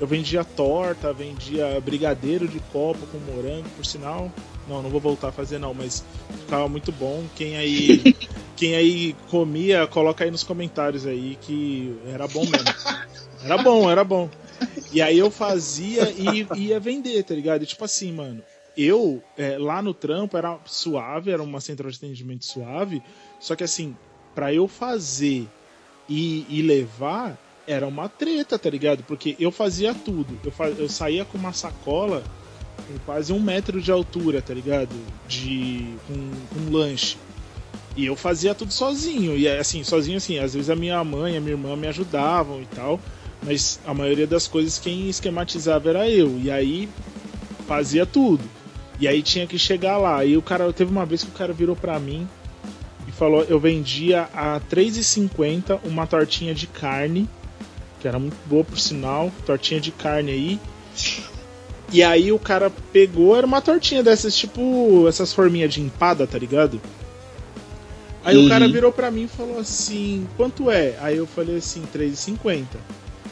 eu vendia torta, vendia brigadeiro de copo com morango, por sinal. Não, não vou voltar a fazer não, mas ficava muito bom. Quem aí, quem aí comia, coloca aí nos comentários aí que era bom mesmo. Era bom, era bom. E aí eu fazia e ia vender, tá ligado? E tipo assim, mano, eu é, lá no trampo era suave, era uma central de atendimento suave, só que assim, para eu fazer e, e levar, era uma treta, tá ligado? Porque eu fazia tudo. Eu, eu saía com uma sacola com quase um metro de altura, tá ligado? De. com, com lanche. E eu fazia tudo sozinho. E assim, sozinho assim, às vezes a minha mãe, a minha irmã me ajudavam e tal. Mas a maioria das coisas quem esquematizava era eu. E aí fazia tudo. E aí tinha que chegar lá. E o cara, teve uma vez que o cara virou pra mim e falou: eu vendia a 3,50 uma tortinha de carne que era muito boa por sinal, tortinha de carne aí. E aí o cara pegou, era uma tortinha dessas, tipo, essas forminhas de empada, tá ligado? Aí uhum. o cara uhum. virou pra mim e falou assim, quanto é? Aí eu falei assim, 3,50.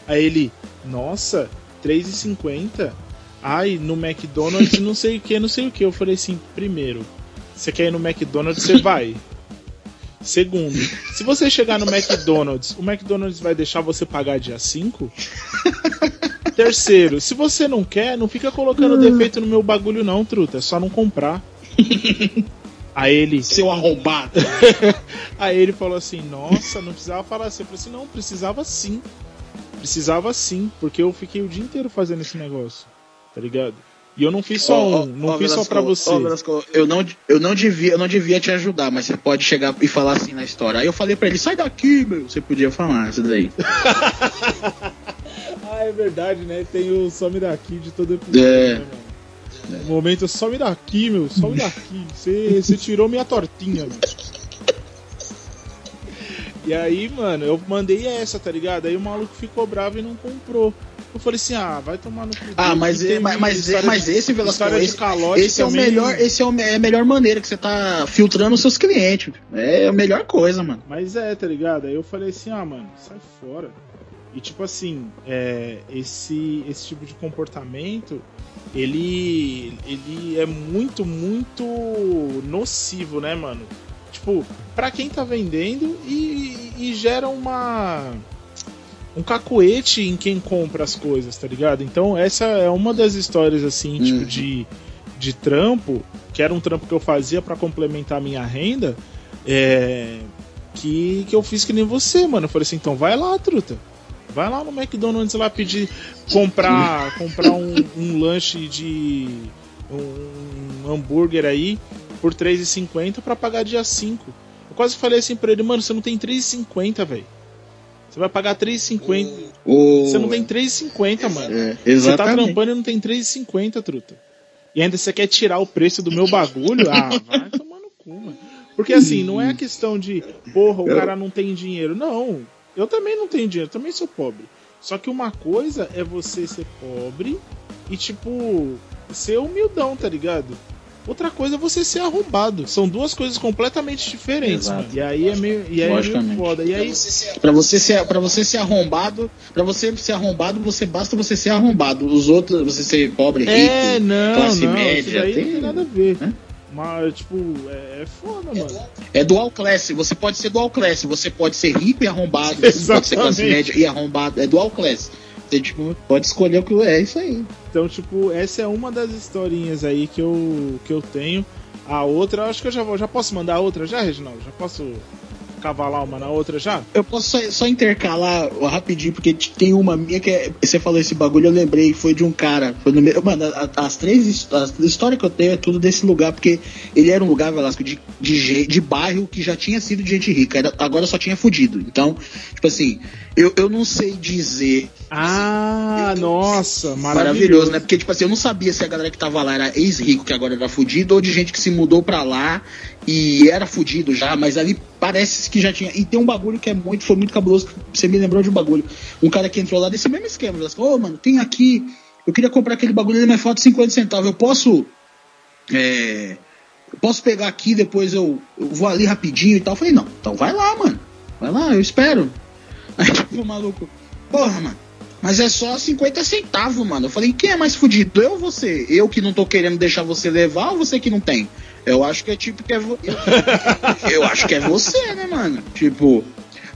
Aí ele, nossa, 3,50? Ai, no McDonald's não sei o que, não sei o que. Eu falei assim, primeiro, você quer ir no McDonald's, você vai. Segundo, se você chegar no McDonald's, o McDonald's vai deixar você pagar dia 5? Terceiro, se você não quer, não fica colocando defeito no meu bagulho não, truta. É só não comprar. Aí ele. Seu arrombado. Aí ele falou assim: Nossa, não precisava falar assim. Eu falei assim: Não, precisava sim. Precisava sim, porque eu fiquei o dia inteiro fazendo esse negócio, tá ligado? E eu não fiz só ó, um, não ó, fiz só Velasco, pra você. ó, Velasco, eu não, eu não devia, eu não devia te ajudar, mas você pode chegar e falar assim na história. Aí eu falei pra ele, sai daqui, meu. Você podia falar isso daí. Ah, é verdade, né? Tem o some daqui de todo episódio, É. né? O momento, some daqui, meu, some daqui. Você você tirou minha tortinha, meu. E aí, mano, eu mandei essa, tá ligado? Aí o maluco ficou bravo e não comprou. Eu falei assim, ah, vai tomar no cu. Ah, mas, mas, mas, mas esse Velasco, esse, esse é o melhor, esse é, o, é a melhor maneira que você tá filtrando os seus clientes. É a melhor coisa, mano. Mas é, tá ligado? Aí eu falei assim, ah, mano, sai fora. E tipo assim, é, esse, esse tipo de comportamento, ele, ele é muito, muito nocivo, né, mano? Tipo, pra quem tá vendendo e, e gera uma um cacoete em quem compra as coisas, tá ligado? Então essa é uma das histórias assim, tipo Uhum. de de trampo, que era um trampo que eu fazia pra complementar a minha renda, é, que, que eu fiz que nem você, mano. Eu falei assim, então vai lá, truta. Vai lá no McDonald's lá pedir comprar comprar um, um lanche de um hambúrguer aí por R$3,50 pra pagar dia 5. Eu quase falei assim pra ele, mano, você não tem R$3,50, velho. Você vai pagar R$3,50. O... Você não tem R$3,50, mano. É, Você tá exatamente. trampando e não tem 3,50, truta. E ainda você quer tirar o preço do meu bagulho? Ah, vai tomar no cu, mano. Porque assim, não é a questão de, porra, o cara não tem dinheiro. Não, eu também não tenho dinheiro, também sou pobre. Só que uma coisa é você ser pobre e, tipo, ser humildão, tá ligado? Outra coisa é você ser arrombado. São duas coisas completamente diferentes, Exato. mano. E aí é meio, e aí é meio foda. E aí, Pra você ser, para você ser arrombado, para você ser arrombado, você basta você ser arrombado. Os outros, você ser pobre, rico, É, não, classe não, média, tem- não tem nada a ver. né? Mas, tipo, é, é foda, mano. É dual class. Você pode ser dual class. Você pode ser rico e arrombado. Você pode ser classe Exatamente. média e arrombado. É dual class. Você tipo, pode escolher o que é isso aí. Então, tipo, essa é uma das historinhas aí que eu, que eu tenho. A outra, eu acho que eu já vou. Já posso mandar outra já, Reginaldo? Já posso cavalar uma na outra já? Eu posso só, só intercalar rapidinho, porque tem uma minha que é, você falou esse bagulho, eu lembrei, foi de um cara. Foi no mano, as três as histórias que eu tenho é tudo desse lugar, porque ele era um lugar, Velasco, de, de, de bairro que já tinha sido de gente rica, era- agora só tinha fudido. Então, tipo assim, eu, eu não sei dizer Ah, nossa, maravilhoso. Maravilhoso, né? Porque, tipo assim, eu não sabia se a galera que tava lá era ex-rico, que agora era fudido, ou de gente que se mudou pra lá e era fudido já, mas ali parece que já tinha. E tem um bagulho que é muito, foi muito cabuloso, você me lembrou de um bagulho. Um cara que entrou lá desse mesmo esquema, assim, ô, mano, tem aqui, eu queria comprar aquele bagulho, ele me falta 50 centavos, eu posso. É. Eu posso pegar aqui, depois eu, eu vou ali rapidinho e tal. Eu falei, não, então vai lá, mano. Vai lá, eu espero. Aí tipo, o maluco, porra, mano. Mas é só 50 centavos, mano. Eu falei, quem é mais fudido? Eu ou você? Eu que não tô querendo deixar você levar ou você que não tem? Eu acho que é tipo que é vo... eu, acho que é você, né, mano? Tipo.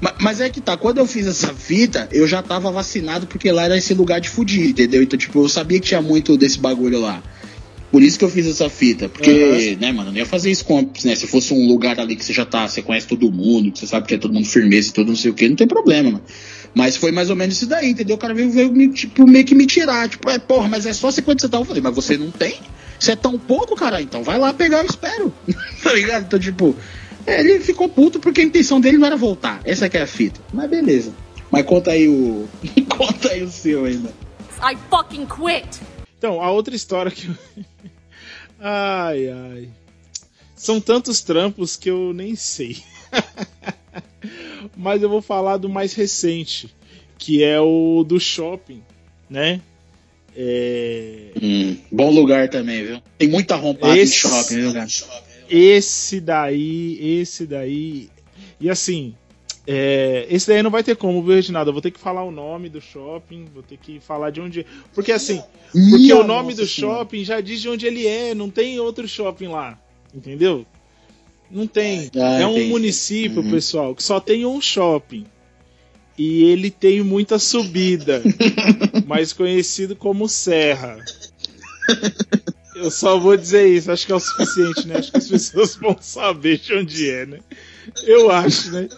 ma- Mas é que tá, quando eu fiz essa fita, eu já tava vacinado porque lá era esse lugar de fudir, entendeu? Então, tipo, eu sabia que tinha muito desse bagulho lá. Por isso que eu fiz essa fita. Porque, né, mano, eu não ia fazer isso com, né? Se fosse um lugar ali que você já tá, você conhece todo mundo, que você sabe que é todo mundo firmeza e tudo, não sei o que, não tem problema, mano. Mas foi mais ou menos isso daí, entendeu? O cara veio, veio me, tipo, meio que me tirar. Tipo, é, porra, mas é só 50 centavos. Eu falei, mas você não tem? Isso é tão pouco, cara? Então vai lá pegar, eu espero. tá ligado? Então, tipo, é, ele ficou puto porque a intenção dele não era voltar. Essa que é a fita. Mas beleza. Mas conta aí o. conta aí o seu ainda. I fucking quit. Então, a outra história que. eu- ai, ai. São tantos trampos que eu nem sei. Mas eu vou falar do mais recente, que é o do shopping, né? É... Hum, bom lugar também, viu? Tem muita arrombada Esse- shopping, viu, cara? Esse daí, esse daí. E assim, é, esse daí não vai ter como, viu, Reginaldo? Eu vou ter que falar o nome do shopping, vou ter que falar de onde. Porque assim, porque Minha o nome do senhora. shopping já diz de onde ele é, não tem outro shopping lá. Entendeu? Não tem. Ah, é um entendi. município, Uhum. pessoal, que só tem um shopping. E ele tem muita subida, mais conhecido como Serra. Eu só vou dizer isso, acho que é o suficiente, né? Acho que as pessoas vão saber de onde é, né? Eu acho, né?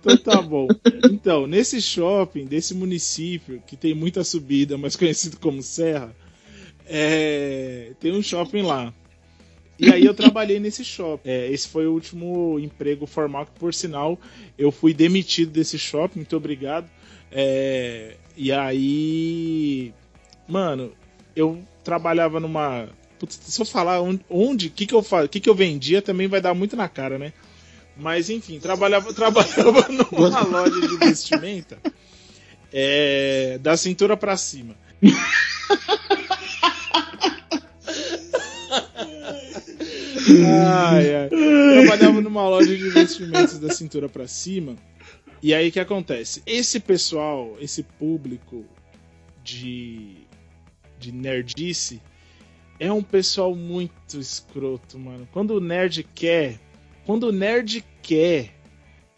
Então tá bom. Então, nesse shopping, desse município, que tem muita subida, mas conhecido como Serra, é... tem um shopping lá. E aí eu trabalhei nesse shopping. É, esse foi o último emprego formal que, por sinal, eu fui demitido desse shopping. Muito obrigado. É, e aí, mano, eu trabalhava numa. Putz, se eu falar onde, o que, que eu que, que eu vendia, também vai dar muito na cara, né? Mas enfim, trabalhava, trabalhava numa loja de vestimenta é, da cintura para cima. ai, ai. Trabalhava numa loja de vestimentos da cintura para cima. E aí o que acontece? Esse pessoal, esse público de, de nerdice é um pessoal muito escroto, mano. Quando o nerd quer, quando o nerd quer,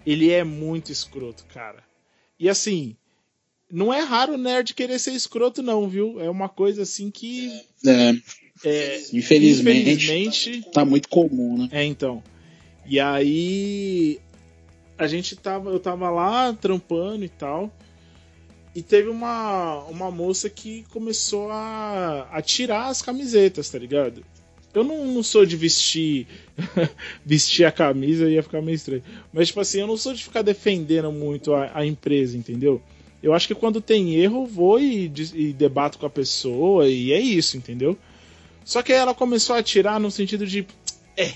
ele é muito escroto, cara. E assim, não é raro o nerd querer ser escroto, não, viu? É uma coisa assim que. É. É, infelizmente, infelizmente, tá muito comum, né? É, então. E aí a gente tava, eu tava lá trampando e tal. E teve uma, uma moça que começou a, a tirar as camisetas, tá ligado? Eu não, não sou de vestir vestir a camisa, ia ficar meio estranho. Mas, tipo assim, eu não sou de ficar defendendo muito a, a empresa, entendeu? Eu acho que quando tem erro, vou e, e debato com a pessoa, e é isso, entendeu? Só que ela começou a tirar no sentido de. É.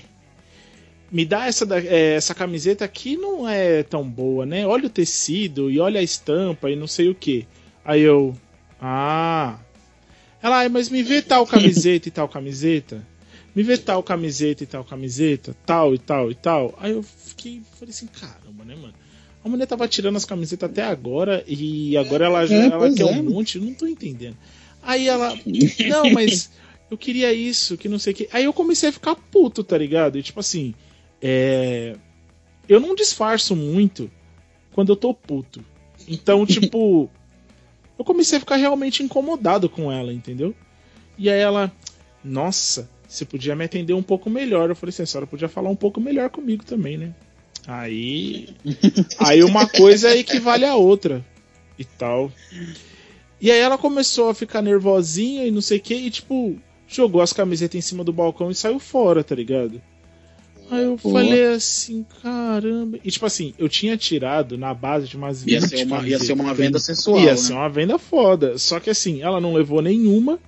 Me dá essa, é, essa camiseta aqui não é tão boa, né? Olha o tecido e olha a estampa e não sei o que. Aí eu. Ah. Ela, mas me vê tal camiseta e tal camiseta. Me vê tal camiseta e tal camiseta, tal e tal e tal. Aí eu fiquei, falei assim, caramba, né, mano? A mulher tava tirando as camisetas até agora e agora ela, é, ela quer é. um monte, não tô entendendo. Aí ela, não, mas eu queria isso, que não sei o que. Aí eu comecei a ficar puto, tá ligado? E tipo assim, é... eu não disfarço muito quando eu tô puto. Então, tipo, eu comecei a ficar realmente incomodado com ela, entendeu? E aí ela, nossa, você podia me atender um pouco melhor. Eu falei assim, a senhora podia falar um pouco melhor comigo também, né? Aí. Aí uma coisa equivale à outra. E tal. E aí ela começou a ficar nervosinha e não sei o que, e tipo, jogou as camisetas em cima do balcão e saiu fora, tá ligado? Aí eu Pô. falei assim, caramba. E tipo assim, eu tinha tirado na base de umas 20 ia ser uma, ia ser uma venda sensual. Ia né? ser uma venda foda. Só que assim, ela não levou nenhuma.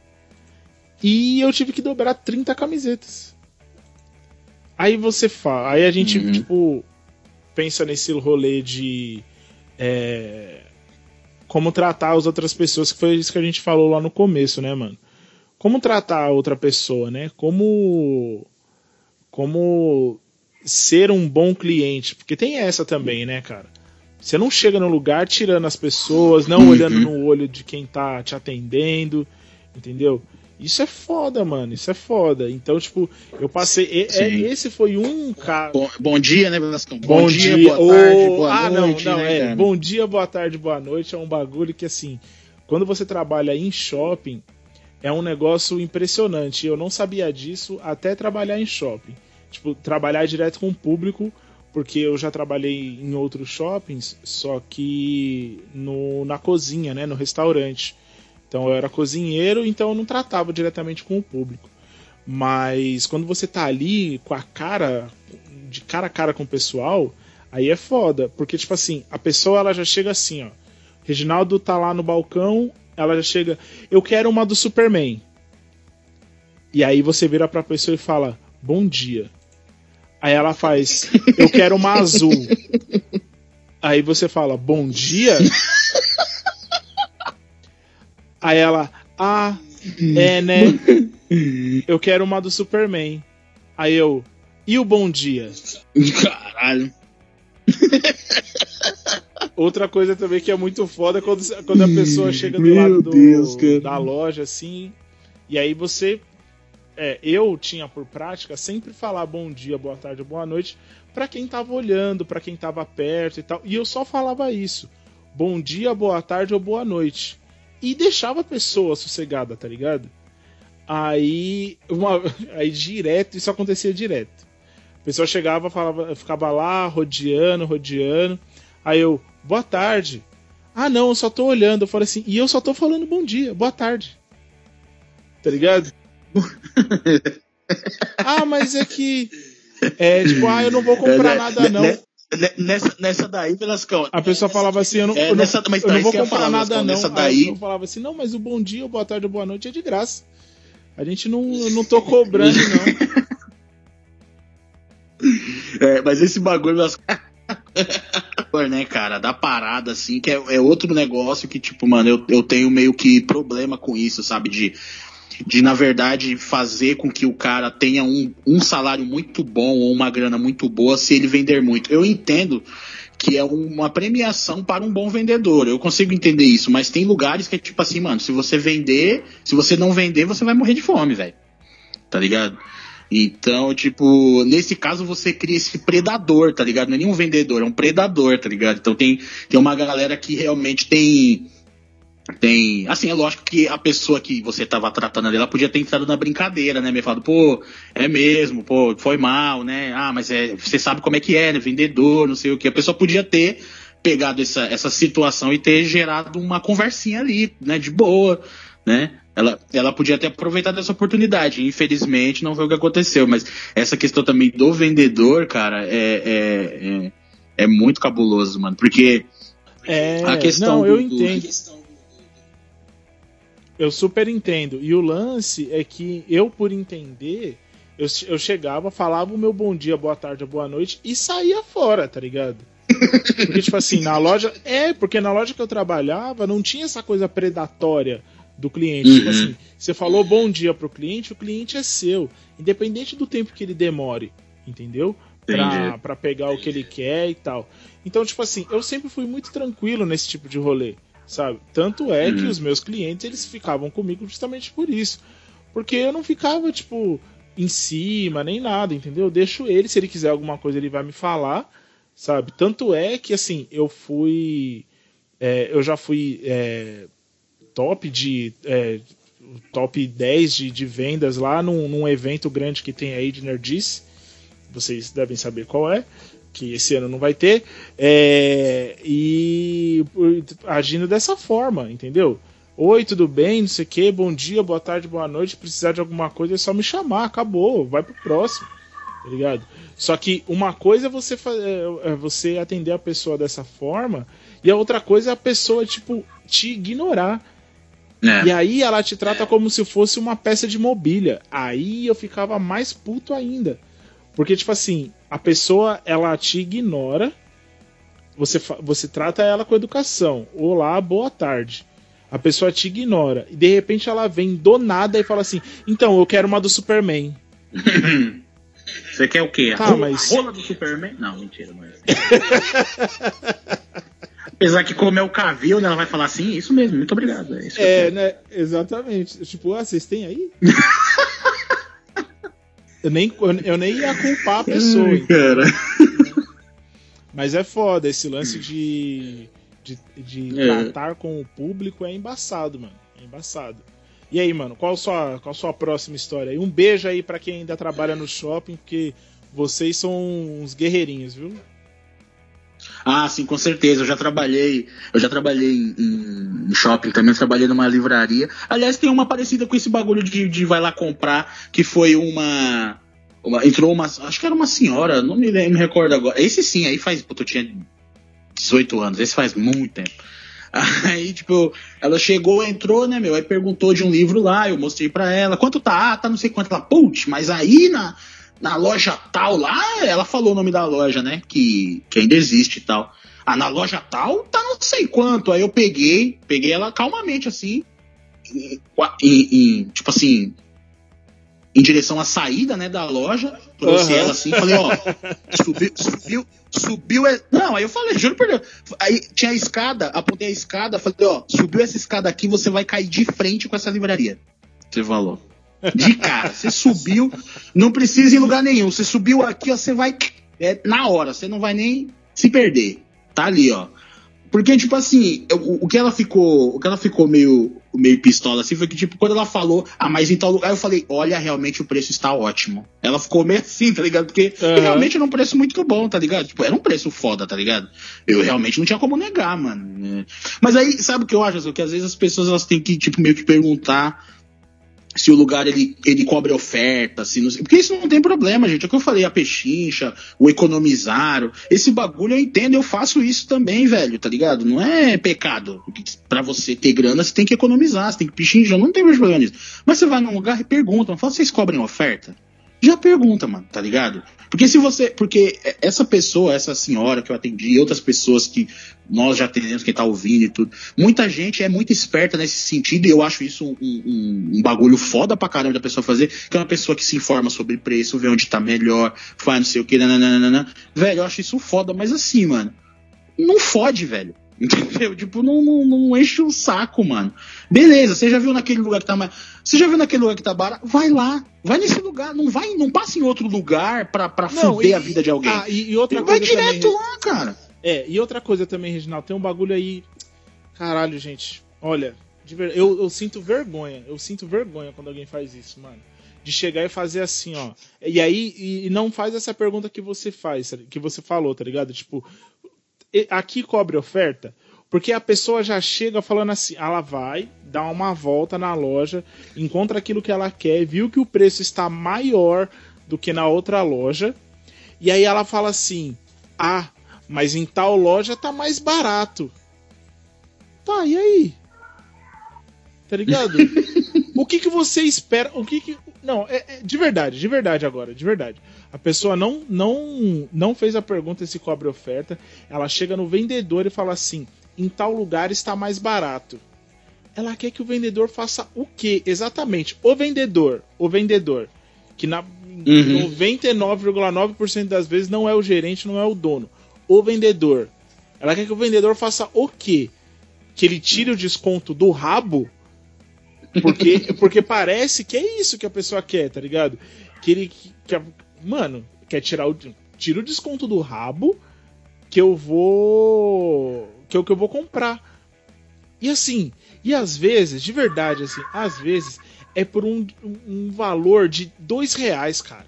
E eu tive que dobrar 30 camisetas. Aí você fala. Aí a gente, uhum. tipo, pensa nesse rolê de. É, como tratar as outras pessoas, que foi isso que a gente falou lá no começo, né, mano? Como tratar a outra pessoa, né? Como como ser um bom cliente, porque tem essa também, né, cara? Você não chega no lugar tirando as pessoas, não uhum. olhando no olho de quem tá te atendendo, entendeu? Isso é foda, mano. Isso é foda. Então, tipo, eu passei. É, esse foi um caso. Bom, bom, dia, né, Blascão? Bom, bom dia, dia, boa tarde, boa ah, noite. Não, não, né, é. Cara? Bom dia, boa tarde, boa noite. É um bagulho que, assim, quando você trabalha em shopping, é um negócio impressionante. Eu não sabia disso até trabalhar em shopping. Tipo, trabalhar direto com o público, porque eu já trabalhei em outros shoppings, só que no, na cozinha, né, no restaurante. Então eu era cozinheiro, então eu não tratava diretamente com o público. Mas quando você tá ali com a cara, de cara a cara com o pessoal, aí é foda. Porque, tipo assim, a pessoa ela já chega assim, ó. Reginaldo tá lá no balcão, ela já chega, eu quero uma do Superman. E aí você vira pra pessoa e fala, bom dia. Aí ela faz, eu quero uma azul. Aí você fala, bom dia? Aí ela, ah, é né? Eu quero uma do Superman. Aí eu, e o bom dia? Caralho. Outra coisa também que é muito foda é quando, quando a pessoa chega do lado do, Deus, da loja, assim, e aí você. É, eu tinha por prática sempre falar bom dia, boa tarde, boa noite para quem tava olhando, para quem tava perto e tal. E eu só falava isso. Bom dia, boa tarde ou boa noite. E deixava a pessoa sossegada, tá ligado? Aí, uma, aí direto, isso acontecia direto. A pessoa chegava, falava, ficava lá rodeando, rodeando. Aí eu, boa tarde. Ah, não, eu só tô olhando. Eu falei assim, e eu só tô falando bom dia, boa tarde. Tá ligado? ah, mas é que. É tipo, ah, eu não vou comprar nada, não. Nessa, nessa daí, Velascão. A pessoa falava assim: eu não, é, eu não, nessa, eu não vou comprar falar, nada, não. Nessa daí... Eu falava assim: não, mas o bom dia, o boa tarde, boa noite é de graça. A gente não, não tô cobrando, não. É, mas esse bagulho. né, cara, da parada, assim, que é, é, outro negócio que, tipo, mano, eu, eu tenho meio que problema com isso, sabe? De, de, na verdade, fazer com que o cara tenha um, um salário muito bom ou uma grana muito boa se ele vender muito. Eu entendo que é uma premiação para um bom vendedor. Eu consigo entender isso, mas tem lugares que é tipo assim, mano, se você vender, se você não vender, você vai morrer de fome, velho. Tá ligado? Então, tipo, nesse caso você cria esse predador, tá ligado? Não é nenhum vendedor, é um predador, tá ligado? Então tem, tem uma galera que realmente tem. Tem. Assim, é lógico que a pessoa que você tava tratando ali, ela podia ter entrado na brincadeira, né? Me falado, pô, é mesmo, pô, foi mal, né? Ah, mas é, você sabe como é que é, né? Vendedor, não sei o que. A pessoa podia ter pegado essa, essa situação e ter gerado uma conversinha ali, né? De boa, né? Ela, ela podia ter aproveitado essa oportunidade. Infelizmente, não foi o que aconteceu. Mas essa questão também do vendedor, cara, é, é, é, é muito cabuloso, mano. Porque é, a questão. Não, eu do, entendo. Questão... Eu super entendo. E o lance é que eu, por entender, eu, eu chegava, falava o meu bom dia, boa tarde, boa noite e saía fora, tá ligado? Porque, tipo assim, na loja. É, porque na loja que eu trabalhava não tinha essa coisa predatória do cliente. Tipo uhum. Tipo assim, você falou bom dia pro cliente, o cliente é seu, independente do tempo que ele demore, entendeu? Pra, pra pegar o que ele quer e tal. Então, tipo assim, eu sempre fui muito tranquilo nesse tipo de rolê, sabe? Tanto é uhum. que os meus clientes, eles ficavam comigo justamente por isso. Porque eu não ficava, tipo, em cima, nem nada, entendeu? Eu deixo ele, se ele quiser alguma coisa, ele vai me falar, sabe? Tanto é que, assim, eu fui. É, eu já fui é, top de é, top 10 de, de vendas lá num, num, evento grande que tem aí de Nerdice. Vocês devem saber qual é, que esse ano não vai ter. É, e agindo dessa forma, entendeu? Oi, tudo bem? Não sei o que, bom dia, boa tarde, boa noite. Precisar de alguma coisa é só me chamar, acabou, vai pro próximo, tá ligado? Só que uma coisa é você, é, é você atender a pessoa dessa forma, e a outra coisa é a pessoa, tipo, te ignorar. É. E aí ela te trata como se fosse uma peça de mobília. Aí eu ficava mais puto ainda. Porque, tipo assim, a pessoa ela te ignora, você, você trata ela com educação. Olá, boa tarde. A pessoa te ignora. E de repente ela vem do nada e fala assim: Então, eu quero uma do Superman. Você quer o quê? Tá, a mas... rola do Superman? Não, mentira, é. Apesar que como é o Cavil, né, ela vai falar assim, isso mesmo, muito obrigado. É, é né? Exatamente. Tipo, ah, vocês têm aí? eu, nem, eu nem ia culpar a pessoa. Ai, cara. Mas é foda, esse lance de, de, de é. tratar com o público é embaçado, mano. É embaçado. E aí, mano, qual a sua, qual sua próxima história? E um beijo aí para quem ainda trabalha no shopping, porque vocês são uns guerreirinhos, viu? Ah, sim, com certeza. Eu já trabalhei, eu já trabalhei em, em shopping também, trabalhei numa livraria. Aliás, tem uma parecida com esse bagulho de, de vai lá comprar, que foi uma, uma, Entrou uma. Acho que era uma senhora, não me, me recordo agora. Esse sim, aí faz. Puta, eu tinha 18 anos, esse faz muito tempo. Aí, tipo, ela chegou, entrou, né, meu? Aí perguntou de um livro lá, eu mostrei pra ela. Quanto tá? Ah, tá não sei quanto. Ela, putz, mas aí na, na loja tal lá, ela falou o nome da loja, né? Que, que ainda existe e tal. Ah, na loja tal tá não sei quanto. Aí eu peguei, peguei ela calmamente assim, e, e, e tipo assim, em direção à saída, né, da loja, trouxe uhum. ela assim, falei, ó, subiu, subiu, subiu, é... não, aí eu falei, juro por Deus, aí tinha a escada, apontei a escada, falei, ó, subiu essa escada aqui, você vai cair de frente com essa livraria. Você falou. De cara. Você subiu, não precisa ir em lugar nenhum. Você subiu aqui, ó, você vai. É na hora, você não vai nem se perder. Tá ali, ó. Porque, tipo assim, o, o, que ela ficou. O que ela ficou meio. meio pistola assim foi que, tipo, quando ela falou, ah, mas em tal lugar, eu falei, olha, realmente o preço está ótimo. Ela ficou meio assim, tá ligado? Porque Aham. realmente era um preço muito bom, tá ligado? Tipo, era um preço foda, tá ligado? Eu realmente não tinha como negar, mano. Mas aí, sabe o que eu acho? Que às vezes as pessoas elas têm que, tipo, meio que perguntar se o lugar ele, ele cobre oferta, se não porque isso não tem problema, gente. É o que eu falei, a pechincha, o economizar, esse bagulho eu entendo, eu faço isso também, velho, tá ligado? Não é pecado. Pra você ter grana, você tem que economizar, você tem que pechinchar, não tem problema nisso. Mas você vai num lugar e pergunta, não fala, vocês cobrem oferta? Já pergunta, mano, tá ligado? Porque se você. Porque essa pessoa, essa senhora que eu atendi, e outras pessoas que nós já atendemos, quem tá ouvindo e tudo, muita gente é muito esperta nesse sentido, e eu acho isso um, um- um bagulho foda pra caramba da pessoa fazer, que é uma pessoa que se informa sobre preço, vê onde tá melhor, faz não sei o que, nananana. Velho, eu acho isso foda, mas assim, mano, não fode, velho. Entendeu? Tipo, não, não, não enche o saco, mano. Beleza, você já viu naquele lugar que tá mais. Você já viu naquele lugar que tá barato? Vai lá. Vai nesse lugar. Não vai, não passa em outro lugar pra, pra fuder e- a vida de alguém. Ah, e, e outra vai coisa direto também. lá, cara. É, e outra coisa também, Reginaldo, tem um bagulho aí. Caralho, gente. Olha, ver- eu, eu sinto vergonha. Eu sinto vergonha quando alguém faz isso, mano. De chegar e fazer assim, ó. E aí, e, não faz essa pergunta que você faz, que você falou, tá ligado? Tipo, aqui cobre oferta? Porque a pessoa já chega falando assim, ela vai, dá uma volta na loja, encontra aquilo que ela quer, viu que o preço está maior do que na outra loja, e aí ela fala assim: "Ah, mas em tal loja tá mais barato". Tá, e aí? Tá ligado? o que que você espera? O que que não, é, é de verdade, de verdade agora, de verdade. A pessoa não não não fez a pergunta se cobre oferta. Ela chega no vendedor e fala assim: "Em tal lugar está mais barato". Ela quer que o vendedor faça o quê? Exatamente. O vendedor, o vendedor, que na Uhum. 99,9% das vezes não é o gerente, não é o dono. O vendedor. Ela quer que o vendedor faça o quê? Que ele tire o desconto do rabo? Porque, porque parece que é isso que a pessoa quer, tá ligado? Que ele. Que, a- mano, quer tirar o. Tira o desconto do rabo que eu vou. Que é o que eu vou comprar. E assim, e às vezes, de verdade, assim, às vezes é por um, um- um valor de dois reais, cara.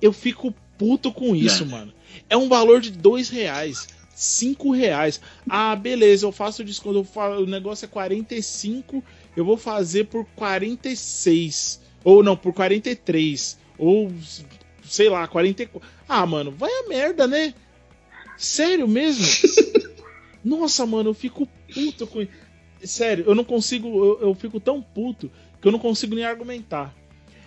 Eu fico puto com isso, É. mano. É um valor de dois reais. Cinco reais. Ah, beleza, eu faço o desconto. eu fa- O negócio é 45, eu vou fazer por 46. Ou não, por 43. Ou, sei lá, 44. Ah, mano, vai a merda, né? Sério mesmo? Nossa, mano, eu fico puto com. Sério, eu não consigo. Eu, eu fico tão puto que eu não consigo nem argumentar.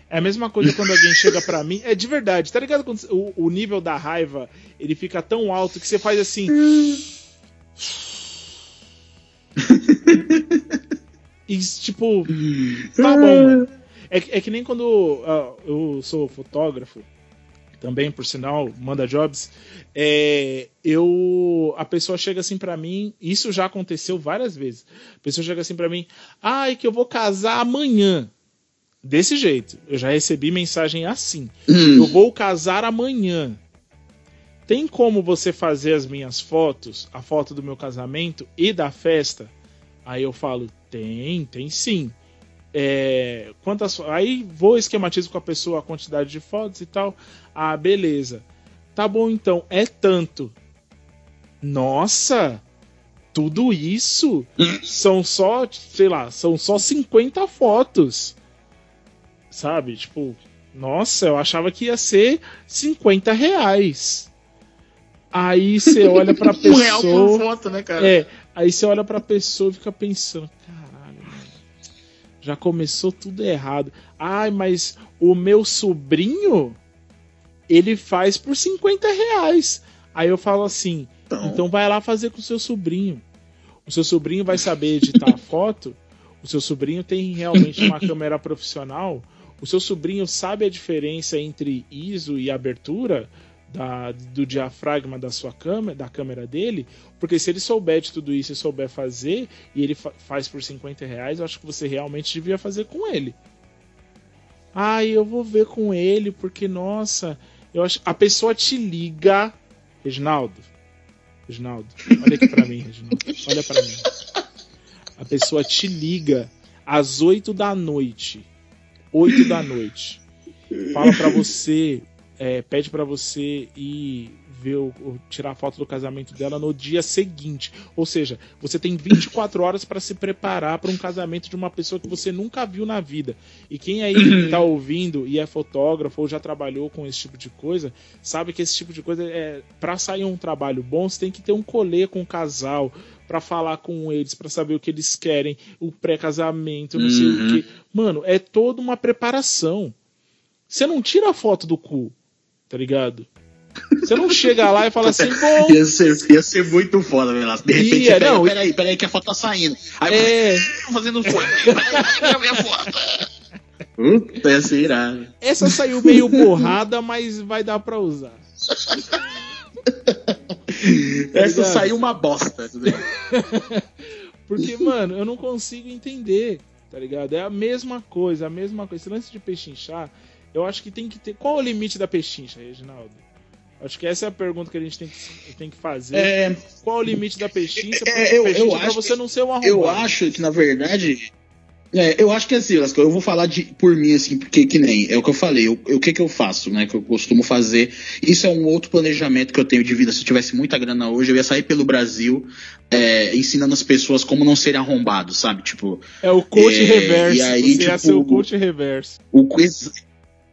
É a mesma coisa quando alguém chega pra mim. É de verdade, tá ligado? Quando o, o nível da raiva ele fica tão alto que você faz assim. e tipo. Tá bom. É, é que nem quando ah, eu sou fotógrafo, também, por sinal, manda jobs. É, eu a pessoa chega assim pra mim, isso já aconteceu várias vezes. A pessoa chega assim pra mim, ai que eu vou casar amanhã. Desse jeito, eu já recebi mensagem assim. Eu vou casar amanhã. Tem como você fazer as minhas fotos, a foto do meu casamento e da festa? Aí eu falo, tem, tem sim. É, quantas aí vou esquematizo com a pessoa a quantidade de fotos e tal. Ah, beleza. Tá bom então, é tanto. Nossa, tudo isso são só, sei lá, são só 50 fotos. Sabe? Tipo, nossa, eu achava que ia ser 50 reais. Aí você olha pra Um real por pessoa. foto, né, cara? É, aí você olha pra pessoa e fica pensando, caralho, mano, já começou tudo errado. Ai, mas o meu sobrinho, ele faz por 50 reais. Aí eu falo assim, Então, então vai lá fazer com o seu sobrinho. O seu sobrinho vai saber editar a foto. O seu sobrinho tem realmente uma câmera profissional. O seu sobrinho sabe a diferença entre ISO e abertura da- do diafragma da sua câmera, da câmera dele. Porque se ele souber de tudo isso e souber fazer, e ele fa- faz por 50 reais, eu acho que você realmente devia fazer com ele. Ah, eu vou ver com ele, porque, nossa, eu acho. A pessoa te liga. Reginaldo. Reginaldo, olha aqui pra mim, Reginaldo. Olha pra mim. A pessoa te liga às 8 da noite. 8 da noite. Fala pra você, é, pede para você ir ver o, tirar a foto do casamento dela no dia seguinte. Ou seja, você tem 24 horas para se preparar para um casamento de uma pessoa que você nunca viu na vida. E quem aí tá ouvindo e é fotógrafo ou já trabalhou com esse tipo de coisa, sabe que esse tipo de coisa é para sair um trabalho bom, você tem que ter um colê com o casal, para falar com eles, para saber o que eles querem, o pré-casamento, não uhum. sei o uhum. que. Mano, é toda uma preparação. Você não tira a foto do cu, tá ligado? Você não chega lá e fala assim, bom. Ia ser, ia ser muito foda, Velasco. De repente, ia, pera, não, peraí, peraí, que a foto tá saindo. Aí é... fazendo foto. Peraí, minha foto. Puta, ia ser irado. Essa saiu meio borrada, mas vai dar pra usar. Essa saiu uma bosta. Porque, mano, eu não consigo entender, tá ligado? É a mesma coisa, a mesma coisa. Esse lance de pechinchar, eu acho que tem que ter. Qual é o limite da pechincha, Reginaldo? Acho que essa é a pergunta que a gente tem que, tem que fazer. É... Qual é o limite da pechincha, é, eu, pechincha eu pra você não ser um arrombado? Eu acho que, na verdade, é, eu acho que assim, eu vou falar de, por mim, assim, porque que nem, é o que eu falei, o que que eu faço, né, que eu costumo fazer, isso é um outro planejamento que eu tenho de vida, se eu tivesse muita grana hoje, eu ia sair pelo Brasil, é, ensinando as pessoas como não serem arrombados, sabe, tipo... É o coach é, reverso, e aí, você tipo, ia ser o coach reverso. O, ex,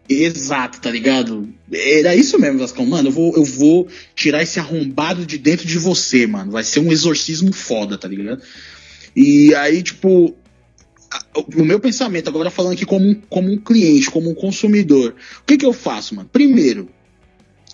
exato, tá ligado? Era isso mesmo, Vascão, mano, eu vou, eu vou tirar esse arrombado de dentro de você, mano, vai ser um exorcismo foda, tá ligado? E aí, tipo, o meu pensamento, agora falando aqui como um, como um cliente, como um consumidor, o que, que eu faço, mano? Primeiro,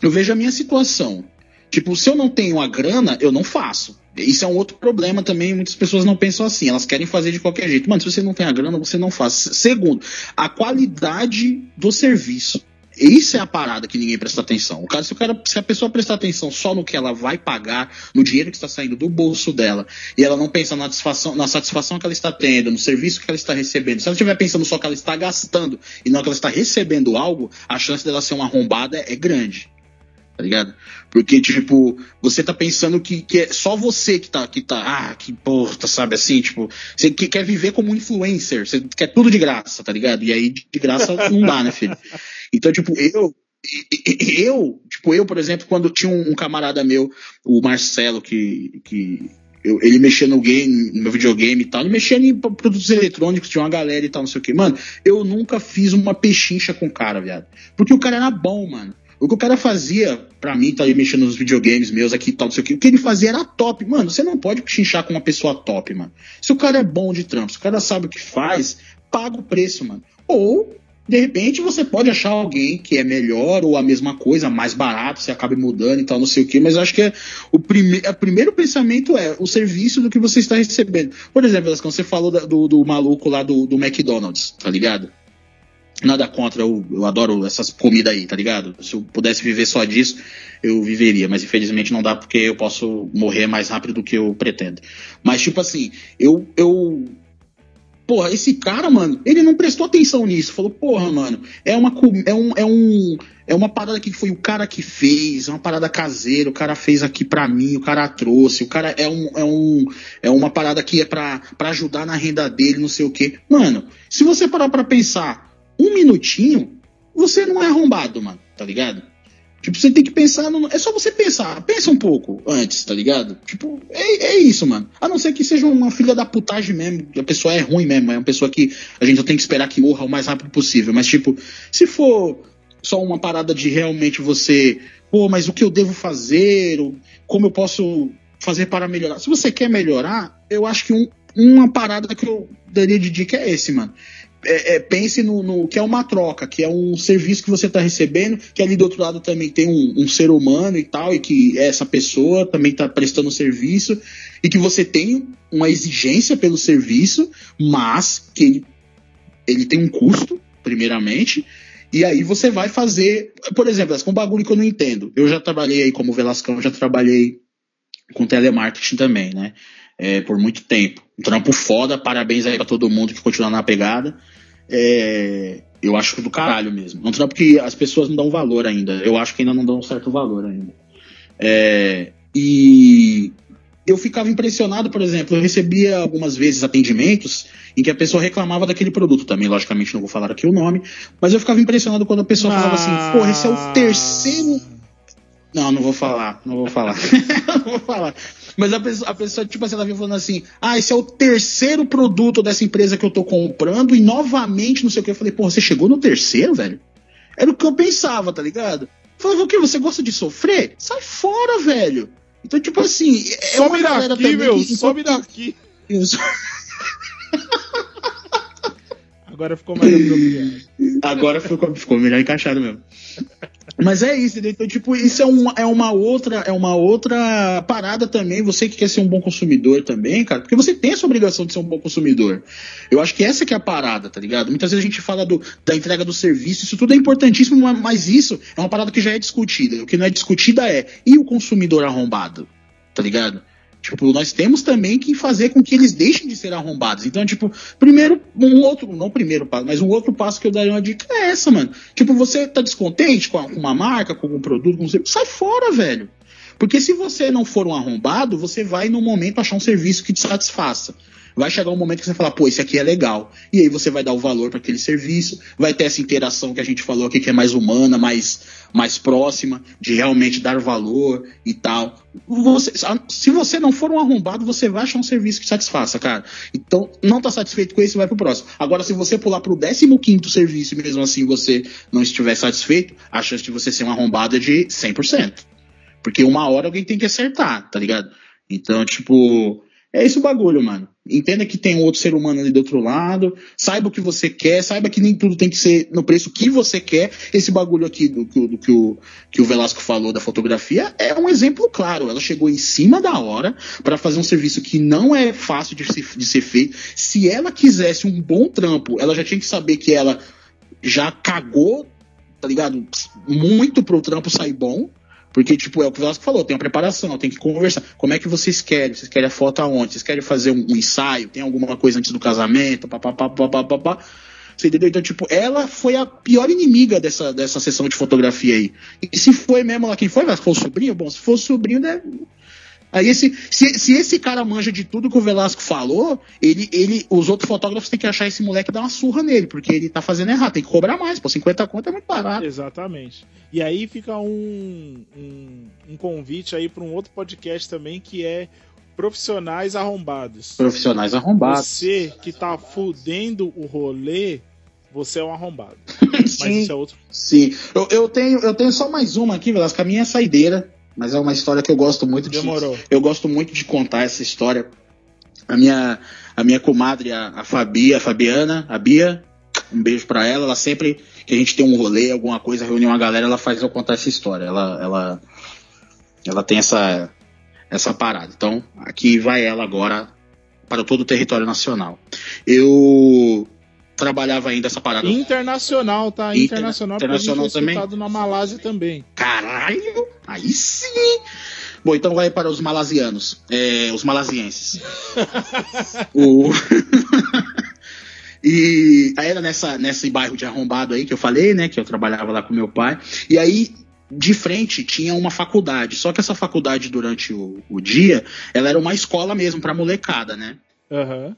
eu vejo a minha situação. Tipo, se eu não tenho a grana, eu não faço. Isso é um outro problema também, muitas pessoas não pensam assim, elas querem fazer de qualquer jeito. Mano, se você não tem a grana, você não faz. Segundo, a qualidade do serviço. Isso é a parada que ninguém presta atenção. O cara, se, o cara, se a pessoa prestar atenção só no que ela vai pagar, no dinheiro que está saindo do bolso dela, e ela não pensa na satisfação, na satisfação que ela está tendo, no serviço que ela está recebendo, se ela estiver pensando só que ela está gastando e não que ela está recebendo algo, a chance dela ser uma arrombada é grande. Tá ligado? Porque, tipo, você tá pensando que, que é só você que tá, que tá, ah, que porra, sabe assim, tipo, você que quer viver como influencer, você quer tudo de graça, tá ligado? E aí de graça não dá, né, filho? Então, tipo, eu, eu, tipo, eu, por exemplo, quando tinha um, camarada meu, o Marcelo, que, que eu, ele mexia no game, no videogame e tal, ele mexia em produtos eletrônicos, tinha uma galera e tal, não sei o que. Mano, eu nunca fiz uma pechincha com o cara, viado. Porque o cara era bom, mano. O que o cara fazia, pra mim, tá aí mexendo nos videogames meus aqui e tal, não sei o que, o que ele fazia era top. Mano, você não pode pechinchar com uma pessoa top, mano. Se o cara é bom de trampo, se o cara sabe o que faz, paga o preço, mano. Ou de repente você pode achar alguém que é melhor ou a mesma coisa, mais barato, você acaba mudando e tal, não sei o que, mas acho que é o, prime o primeiro pensamento é o serviço do que você está recebendo. Por exemplo, quando você falou do, do maluco lá do, do McDonald's, tá ligado? Nada contra, eu, eu adoro essas comidas aí, tá ligado? Se eu pudesse viver só disso, eu viveria, mas infelizmente não dá porque eu posso morrer mais rápido do que eu pretendo. Mas, tipo assim, eu, eu porra, esse cara, mano, ele não prestou atenção nisso. Falou, porra, mano, é uma, é um, é um, é uma parada que foi o cara que fez, uma parada caseira, o cara fez aqui pra mim, o cara trouxe, o cara é um, é um, é uma parada que é pra, pra ajudar na renda dele, não sei o quê. Mano, se você parar pra pensar um minutinho, você não é arrombado, mano, tá ligado? Tipo, você tem que pensar. No... É só você pensar. Pensa um pouco antes, tá ligado? Tipo, é, é isso, mano. A não ser que seja uma filha da putagem mesmo. A pessoa é ruim mesmo. É uma pessoa que a gente tem que esperar que morra o mais rápido possível. Mas, tipo, se for só uma parada de realmente você. Pô, mas o que eu devo fazer? Como eu posso fazer para melhorar? Se você quer melhorar, eu acho que um, uma parada que eu daria de dica é esse, mano é, é, pense no, no, que é uma troca, que é um serviço que você está recebendo, que ali do outro lado também tem um, um, ser humano e tal, e que essa pessoa também está prestando serviço, e que você tem uma exigência pelo serviço, mas que ele, ele tem um custo, primeiramente, e aí você vai fazer, por exemplo, com um bagulho que eu não entendo. Eu já trabalhei aí como Velascão, já trabalhei com telemarketing também, né? é, por muito tempo. Um trampo foda, parabéns aí pra todo mundo que continua na pegada. É, eu acho do caralho mesmo. É um trampo que as pessoas não dão valor ainda. Eu acho que ainda não dão um certo valor ainda. É, e eu ficava impressionado, por exemplo, eu recebia algumas vezes atendimentos em que a pessoa reclamava daquele produto também, logicamente não vou falar aqui o nome, mas eu ficava impressionado quando a pessoa falava assim, pô, esse é o terceiro. Não, não vou falar, não vou falar. não vou falar. Mas a pessoa, a pessoa, tipo assim, ela vinha falando assim: ah, esse é o terceiro produto dessa empresa que eu tô comprando, e novamente, não sei o que. Eu falei, pô, você chegou no terceiro, velho? Era o que eu pensava, tá ligado? Eu falei, o que? Você gosta de sofrer? Sai fora, velho. Então, tipo assim, é sobe uma galera daqui, meu, que, sobe daqui. Isso. Agora ficou mais apropriado. Agora ficou, ficou melhor encaixado mesmo. Mas é isso, então, tipo, isso é uma, é uma outra é uma outra parada também, você que quer ser um bom consumidor também, cara, porque você tem essa obrigação de ser um bom consumidor. Eu acho que essa que é a parada, tá ligado? Muitas vezes a gente fala do, da entrega do serviço, isso tudo é importantíssimo, mas isso é uma parada que já é discutida. O que não é discutida é, e o consumidor arrombado? Tá ligado? Tipo, nós temos também que fazer com que eles deixem de ser arrombados. Então, tipo, primeiro, um outro, não primeiro passo, mas um outro passo que eu daria uma dica é essa, mano. Tipo, você tá descontente com uma marca, com algum produto, com um serviço, sai fora, velho. Porque se você não for um arrombado, você vai no momento achar um serviço que te satisfaça vai chegar um momento que você fala, pô, esse aqui é legal. E aí você vai dar o valor para aquele serviço, vai ter essa interação que a gente falou aqui, que é mais humana, mais, mais próxima, de realmente dar valor e tal. Você, se você não for um arrombado, você vai achar um serviço que satisfaça, cara. Então, não tá satisfeito com esse, vai pro próximo. Agora, se você pular pro 15 serviço e mesmo assim você não estiver satisfeito, a chance de você ser um arrombado é de 100%. Porque uma hora alguém tem que acertar, tá ligado? Então, tipo, é esse o bagulho, mano. Entenda que tem um outro ser humano ali do outro lado. Saiba o que você quer. Saiba que nem tudo tem que ser no preço que você quer. Esse bagulho aqui do, do, do que, o, que o Velasco falou da fotografia é um exemplo claro. Ela chegou em cima da hora para fazer um serviço que não é fácil de ser, de ser feito. Se ela quisesse um bom trampo, ela já tinha que saber que ela já cagou, tá ligado? Muito pro trampo sair bom. Porque, tipo, é o que o Velasco falou, tem uma preparação, tem que conversar. Como é que vocês querem? Vocês querem a foto aonde? Vocês querem fazer um, um ensaio? Tem alguma coisa antes do casamento? Papapá, papapá. Você entendeu? Então, tipo, ela foi a pior inimiga dessa, dessa sessão de fotografia aí. E se foi mesmo lá quem foi, mas foi o sobrinho? Bom, se for o sobrinho, né, Aí esse, se, se esse cara manja de tudo que o Velasco falou, ele, ele, os outros fotógrafos têm que achar esse moleque e dar uma surra nele, porque ele tá fazendo errado, tem que cobrar mais, pô, 50 conto é muito barato. Exatamente. E aí fica um, um, um convite aí para um outro podcast também que é Profissionais Arrombados. Profissionais Arrombados. Você que tá fudendo o rolê, você é um arrombado. Mas sim, isso é outro. Sim. Eu, eu, tenho, eu tenho só mais uma aqui, Velasco, a minha é saideira. Mas é uma história que eu gosto muito Demorou. de. Eu gosto muito de contar essa história. A minha, a minha comadre, a, a Fabi, a Fabiana, a Bia, um beijo para ela. Ela sempre que a gente tem um rolê, alguma coisa, reúne uma galera, ela faz eu contar essa história. Ela, ela, ela tem essa, essa parada. Então, aqui vai ela agora para todo o território nacional. Eu trabalhava ainda essa parada. Internacional, tá? Internacional, internacional também. na Malásia também. Caralho! Aí sim! Bom, então vai para os malasianos, é, os malasienses. o... e aí era nessa, nesse bairro de arrombado aí que eu falei, né? Que eu trabalhava lá com meu pai. E aí de frente tinha uma faculdade. Só que essa faculdade, durante o, o dia, ela era uma escola mesmo para molecada, né? Uhum.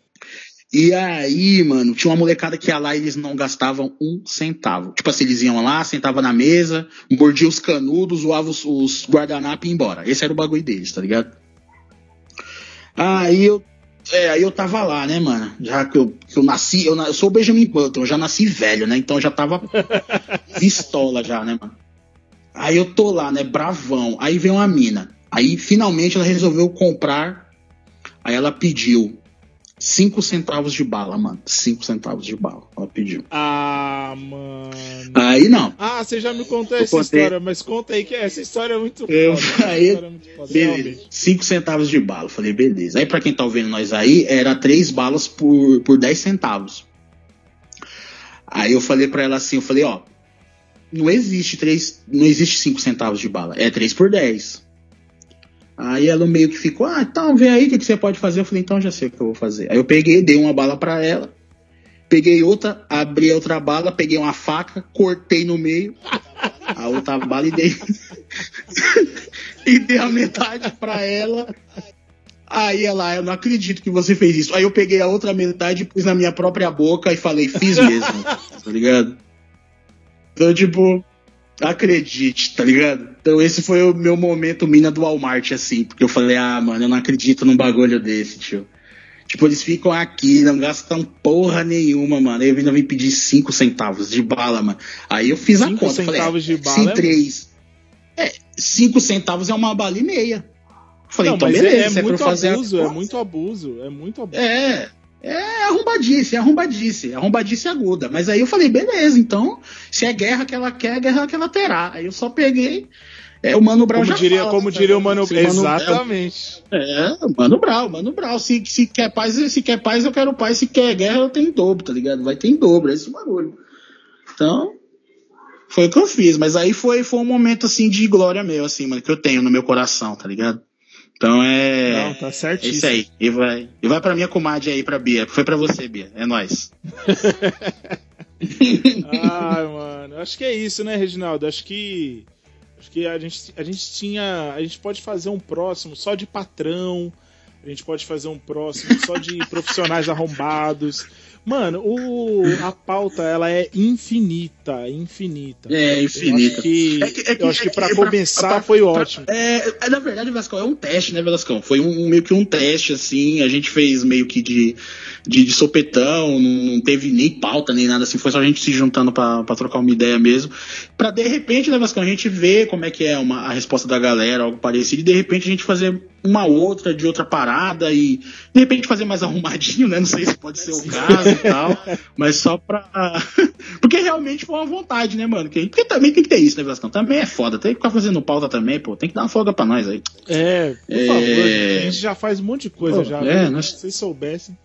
E aí, mano, tinha uma molecada que ia lá e eles não gastavam um centavo. Tipo assim, eles iam lá, sentavam na mesa, mordiam os canudos, zoavam os, os guardanapos e ia embora. Esse era o bagulho deles, tá ligado? Aí eu. É, aí eu tava lá, né, mano? Já que eu, que eu nasci, eu, eu sou o Benjamin Button, eu já nasci velho, né? Então eu já tava pistola já, né, mano? Aí eu tô lá, né, bravão. Aí vem uma mina. Aí finalmente ela resolveu comprar. Aí ela pediu 5 centavos de bala, mano. 5 centavos de bala. Ela pediu. Ah, mano. Aí não. Ah, você já me contou eu essa contei... história, mas conta aí que essa história é muito eu... foda. Aí, é muito foda, beleza. 5 centavos de bala. Falei, beleza. Aí, pra quem tá ouvindo nós aí, era 3 balas por, por 10 centavos. Aí eu falei pra ela assim, eu falei, ó, não existe 3, não existe 5 centavos de bala, é 3 por 10. Aí ela meio que ficou, ah, então vê aí o que, que você pode fazer. Eu falei, então já sei o que eu vou fazer. Aí eu peguei, dei uma bala para ela, peguei outra, abri a outra bala, peguei uma faca, cortei no meio a outra bala e dei, e dei a metade para ela Aí ela, eu não acredito que você fez isso. Aí eu peguei a outra metade, pus na minha própria boca e falei, fiz mesmo, tá ligado? Então, tipo, acredite, tá ligado? Então esse foi o meu momento mina do Walmart, assim, porque eu falei, ah, mano, eu não acredito num bagulho desse, tio. Tipo, eles ficam aqui, não gastam porra nenhuma, mano. Aí eu ainda vim pedir 5 centavos de bala, mano. Aí eu fiz Cinco a conta. centavos falei, de bala Sim, é três. É, 5 centavos é uma bala e meia. Falei, Não, então mas beleza, é, é é muito abuso, é muito abuso, é muito abuso. É, é arrombadice, é arrombadice, é arrombadice aguda. Mas aí eu falei, beleza, então, se é guerra que ela quer, é guerra que ela terá. Aí eu só peguei. É, o Mano Brown Como já diria, fala, como né, diria o Mano, Mano- exatamente. É, Mano Brown, Mano Brown. Se, se quer paz, se quer paz, eu quero paz. Se quer guerra, eu tenho dobro, tá ligado? Vai ter em dobro, é esse bagulho. Então, foi o que eu fiz. Mas aí foi, foi um momento, assim, de glória meu, assim, mano, que eu tenho no meu coração, tá ligado? Então é. Não, tá É isso aí. E vai, e vai pra minha comadre aí, pra Bia. Foi pra você, Bia. É nóis. Ai, mano, acho que é isso, né, Reginaldo? Acho que acho que a gente, a gente tinha, a gente pode fazer um próximo só de patrão, a gente pode fazer um próximo só de profissionais arrombados. Mano, o, a pauta ela é infinita, infinita. É, Eu infinita. acho que, É que- é que- eu acho que é pra começar pra- foi pra- ótimo. É, na verdade, Velascão, é um teste, né, Velascão? Foi um, meio que um teste, assim. A gente fez meio que de, de, de sopetão, não, não teve nem pauta, nem nada assim. Foi só a gente se juntando pra, pra trocar uma ideia mesmo. Pra de repente, né, Velascão, a gente ver como é que é uma, a resposta da galera, algo parecido, e de repente a gente fazer uma outra de outra parada e de repente fazer mais arrumadinho, né? Não sei se pode ser o caso e tal. Mas só pra. Porque realmente foi uma vontade, né, mano? Que- Porque também tem que ter isso, né, Velascão? Também é foda. Tem que ficar fazendo pauta também, pô. Tem que dar uma folga pra nós aí. É, por É. favor, a gente já faz um monte de coisa Pô, já. é, viu? nós- Se vocês soubessem.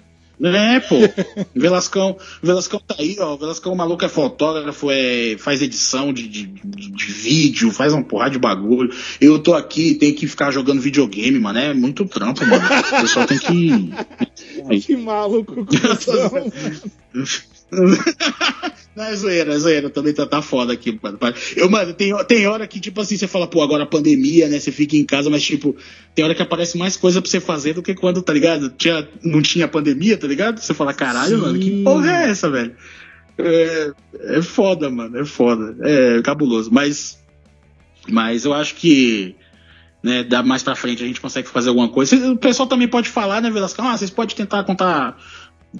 É, pô. Velascão, Velascão tá aí, ó. Velascão, o maluco é fotógrafo, é, faz edição de, de, de- de vídeo, faz uma porrada de bagulho. Eu tô aqui, tem que ficar jogando videogame, mano. É muito trampo, mano. O pessoal tem que. Que maluco. cuzão. Não, é zoeira, é zoeira. Também tá, tá foda aqui, mano. Eu, mano, tem, tem hora que, tipo assim, você fala, pô, agora a pandemia, né? Você fica em casa, mas, tipo, tem hora que aparece mais coisa pra você fazer do que quando, tá ligado? Tinha, não tinha pandemia, tá ligado? Você fala, caralho, Sim. mano, que porra é essa, velho? É, é foda, mano, é foda. É cabuloso. Mas, mas eu acho que. Né, dá mais pra frente a gente consegue fazer alguma coisa. O pessoal também pode falar, né, Velasco? Ah, vocês podem tentar contar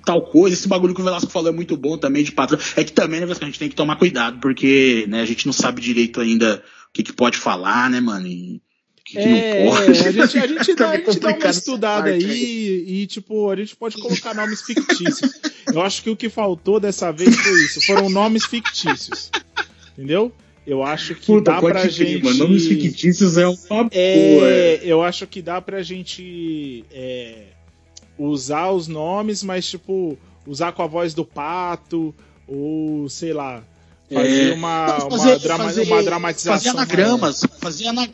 tal coisa. Esse bagulho que o Velasco falou é muito bom também de patrão. É que também, né, Velasco, a gente tem que tomar cuidado, porque né, a gente não sabe direito ainda o que, que pode falar, né, mano? E que, que É, não pode. a gente, a gente dá, a gente dá uma complicado estudada parte aí e, tipo, a gente pode colocar nomes fictícios. Eu acho que o que faltou dessa vez foi isso. Foram nomes fictícios. Entendeu? Eu acho que Puta, dá pra gente. Nomes fictícios é uma boa. É, eu acho que dá pra gente é, usar os nomes, mas tipo, usar com a voz do pato, ou sei lá, fazer É. uma, Não, uma, drama- uma dramatização. Fazer anagramas, fazer, ana,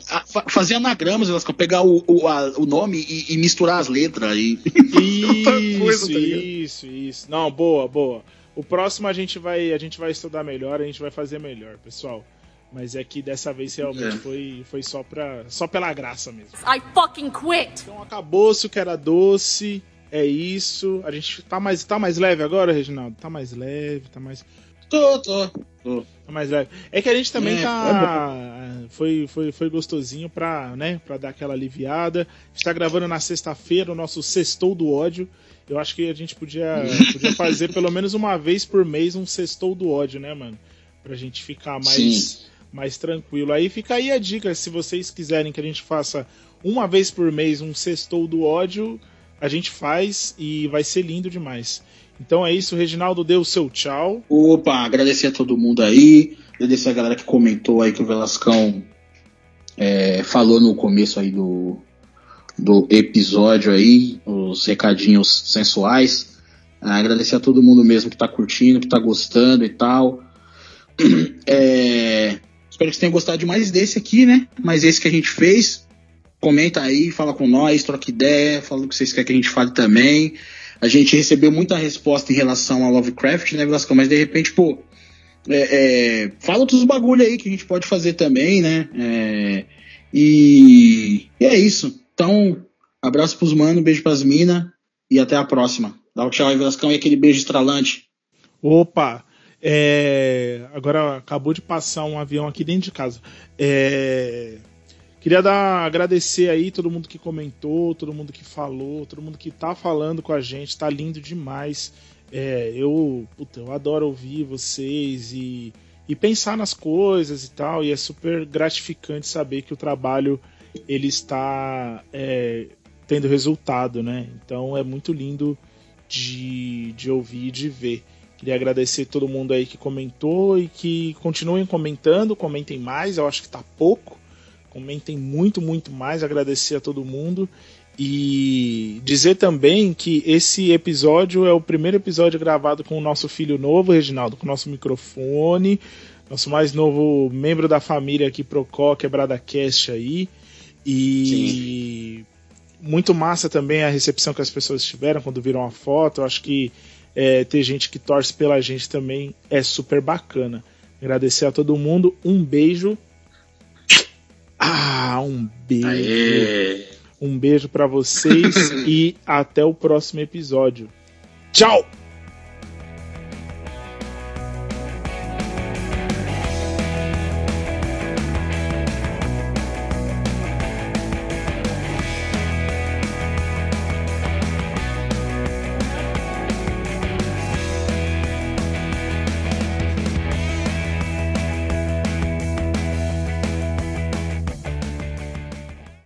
fazer anagramas, Velasco, pegar o, o, a- o nome e, e misturar as letras aí. Isso, coisa, tá ligado? isso, isso. Não, boa, boa. O próximo a gente vai, a gente vai estudar melhor, a gente vai fazer melhor, pessoal. Mas é que dessa vez realmente É. foi, foi só, pra, só pela graça mesmo. I fucking quit. Então acabou-se o que era doce. É isso. A gente tá mais, tá mais leve agora, Reginaldo? Tá mais leve, tá mais, Tô, tô. tá mais leve. É que a gente também É, tá. foi, foi, foi gostosinho pra, né, pra dar aquela aliviada. A gente tá gravando na sexta-feira o nosso Sextou do Ódio. Eu acho que a gente podia, podia fazer pelo menos uma vez por mês um Sextou do Ódio, né, mano? Pra gente ficar mais, mais tranquilo. Aí fica aí a dica, se vocês quiserem que a gente faça uma vez por mês um Sextou do Ódio, a gente faz e vai ser lindo demais. Então é isso, Reginaldo deu o seu tchau. Opa, agradecer a todo mundo aí. Agradecer a galera que comentou aí que o Velascão é, falou no começo aí do, do episódio aí, os recadinhos sensuais. Ah, agradecer a todo mundo mesmo que tá curtindo, que tá gostando e tal. É, espero que vocês tenham gostado de mais desse aqui, né? Mas esse que a gente fez. Comenta aí, fala com nós, troca ideia, fala o que vocês querem que a gente fale também. A gente recebeu muita resposta em relação a Lovecraft, né, Velascão? Mas de repente, pô, é, é, fala outros bagulho aí que a gente pode fazer também, né? É, e, e é isso. Então, Abraço pros mano, beijo pras minas e até a próxima. Dá um tchau aí, Velascão, e aquele beijo estralante. Opa! É... Agora acabou de passar um avião aqui dentro de casa. É... Queria dar, agradecer aí todo mundo que comentou, todo mundo que falou, todo mundo que tá falando com a gente, tá lindo demais. É, eu, puta, eu adoro ouvir vocês e, e pensar nas coisas e tal, e é super gratificante saber que o trabalho ele está é, tendo resultado, né? Então é muito lindo de, de ouvir e de ver. Queria agradecer todo mundo aí que comentou e que continuem comentando, comentem mais, eu acho que tá pouco. Comentem muito, muito mais. Agradecer a todo mundo. E dizer também que esse episódio é o primeiro episódio gravado com o nosso filho novo, Reginaldo, com o nosso microfone, nosso mais novo membro da família aqui, Procó, Quebrada Cast aí. E Sim. muito massa também a recepção que as pessoas tiveram quando viram a foto. Eu acho que é, ter gente que torce pela gente também é super bacana. Agradecer a todo mundo, um beijo ah, um beijo. Aê. Um beijo para vocês e até o próximo episódio. Tchau!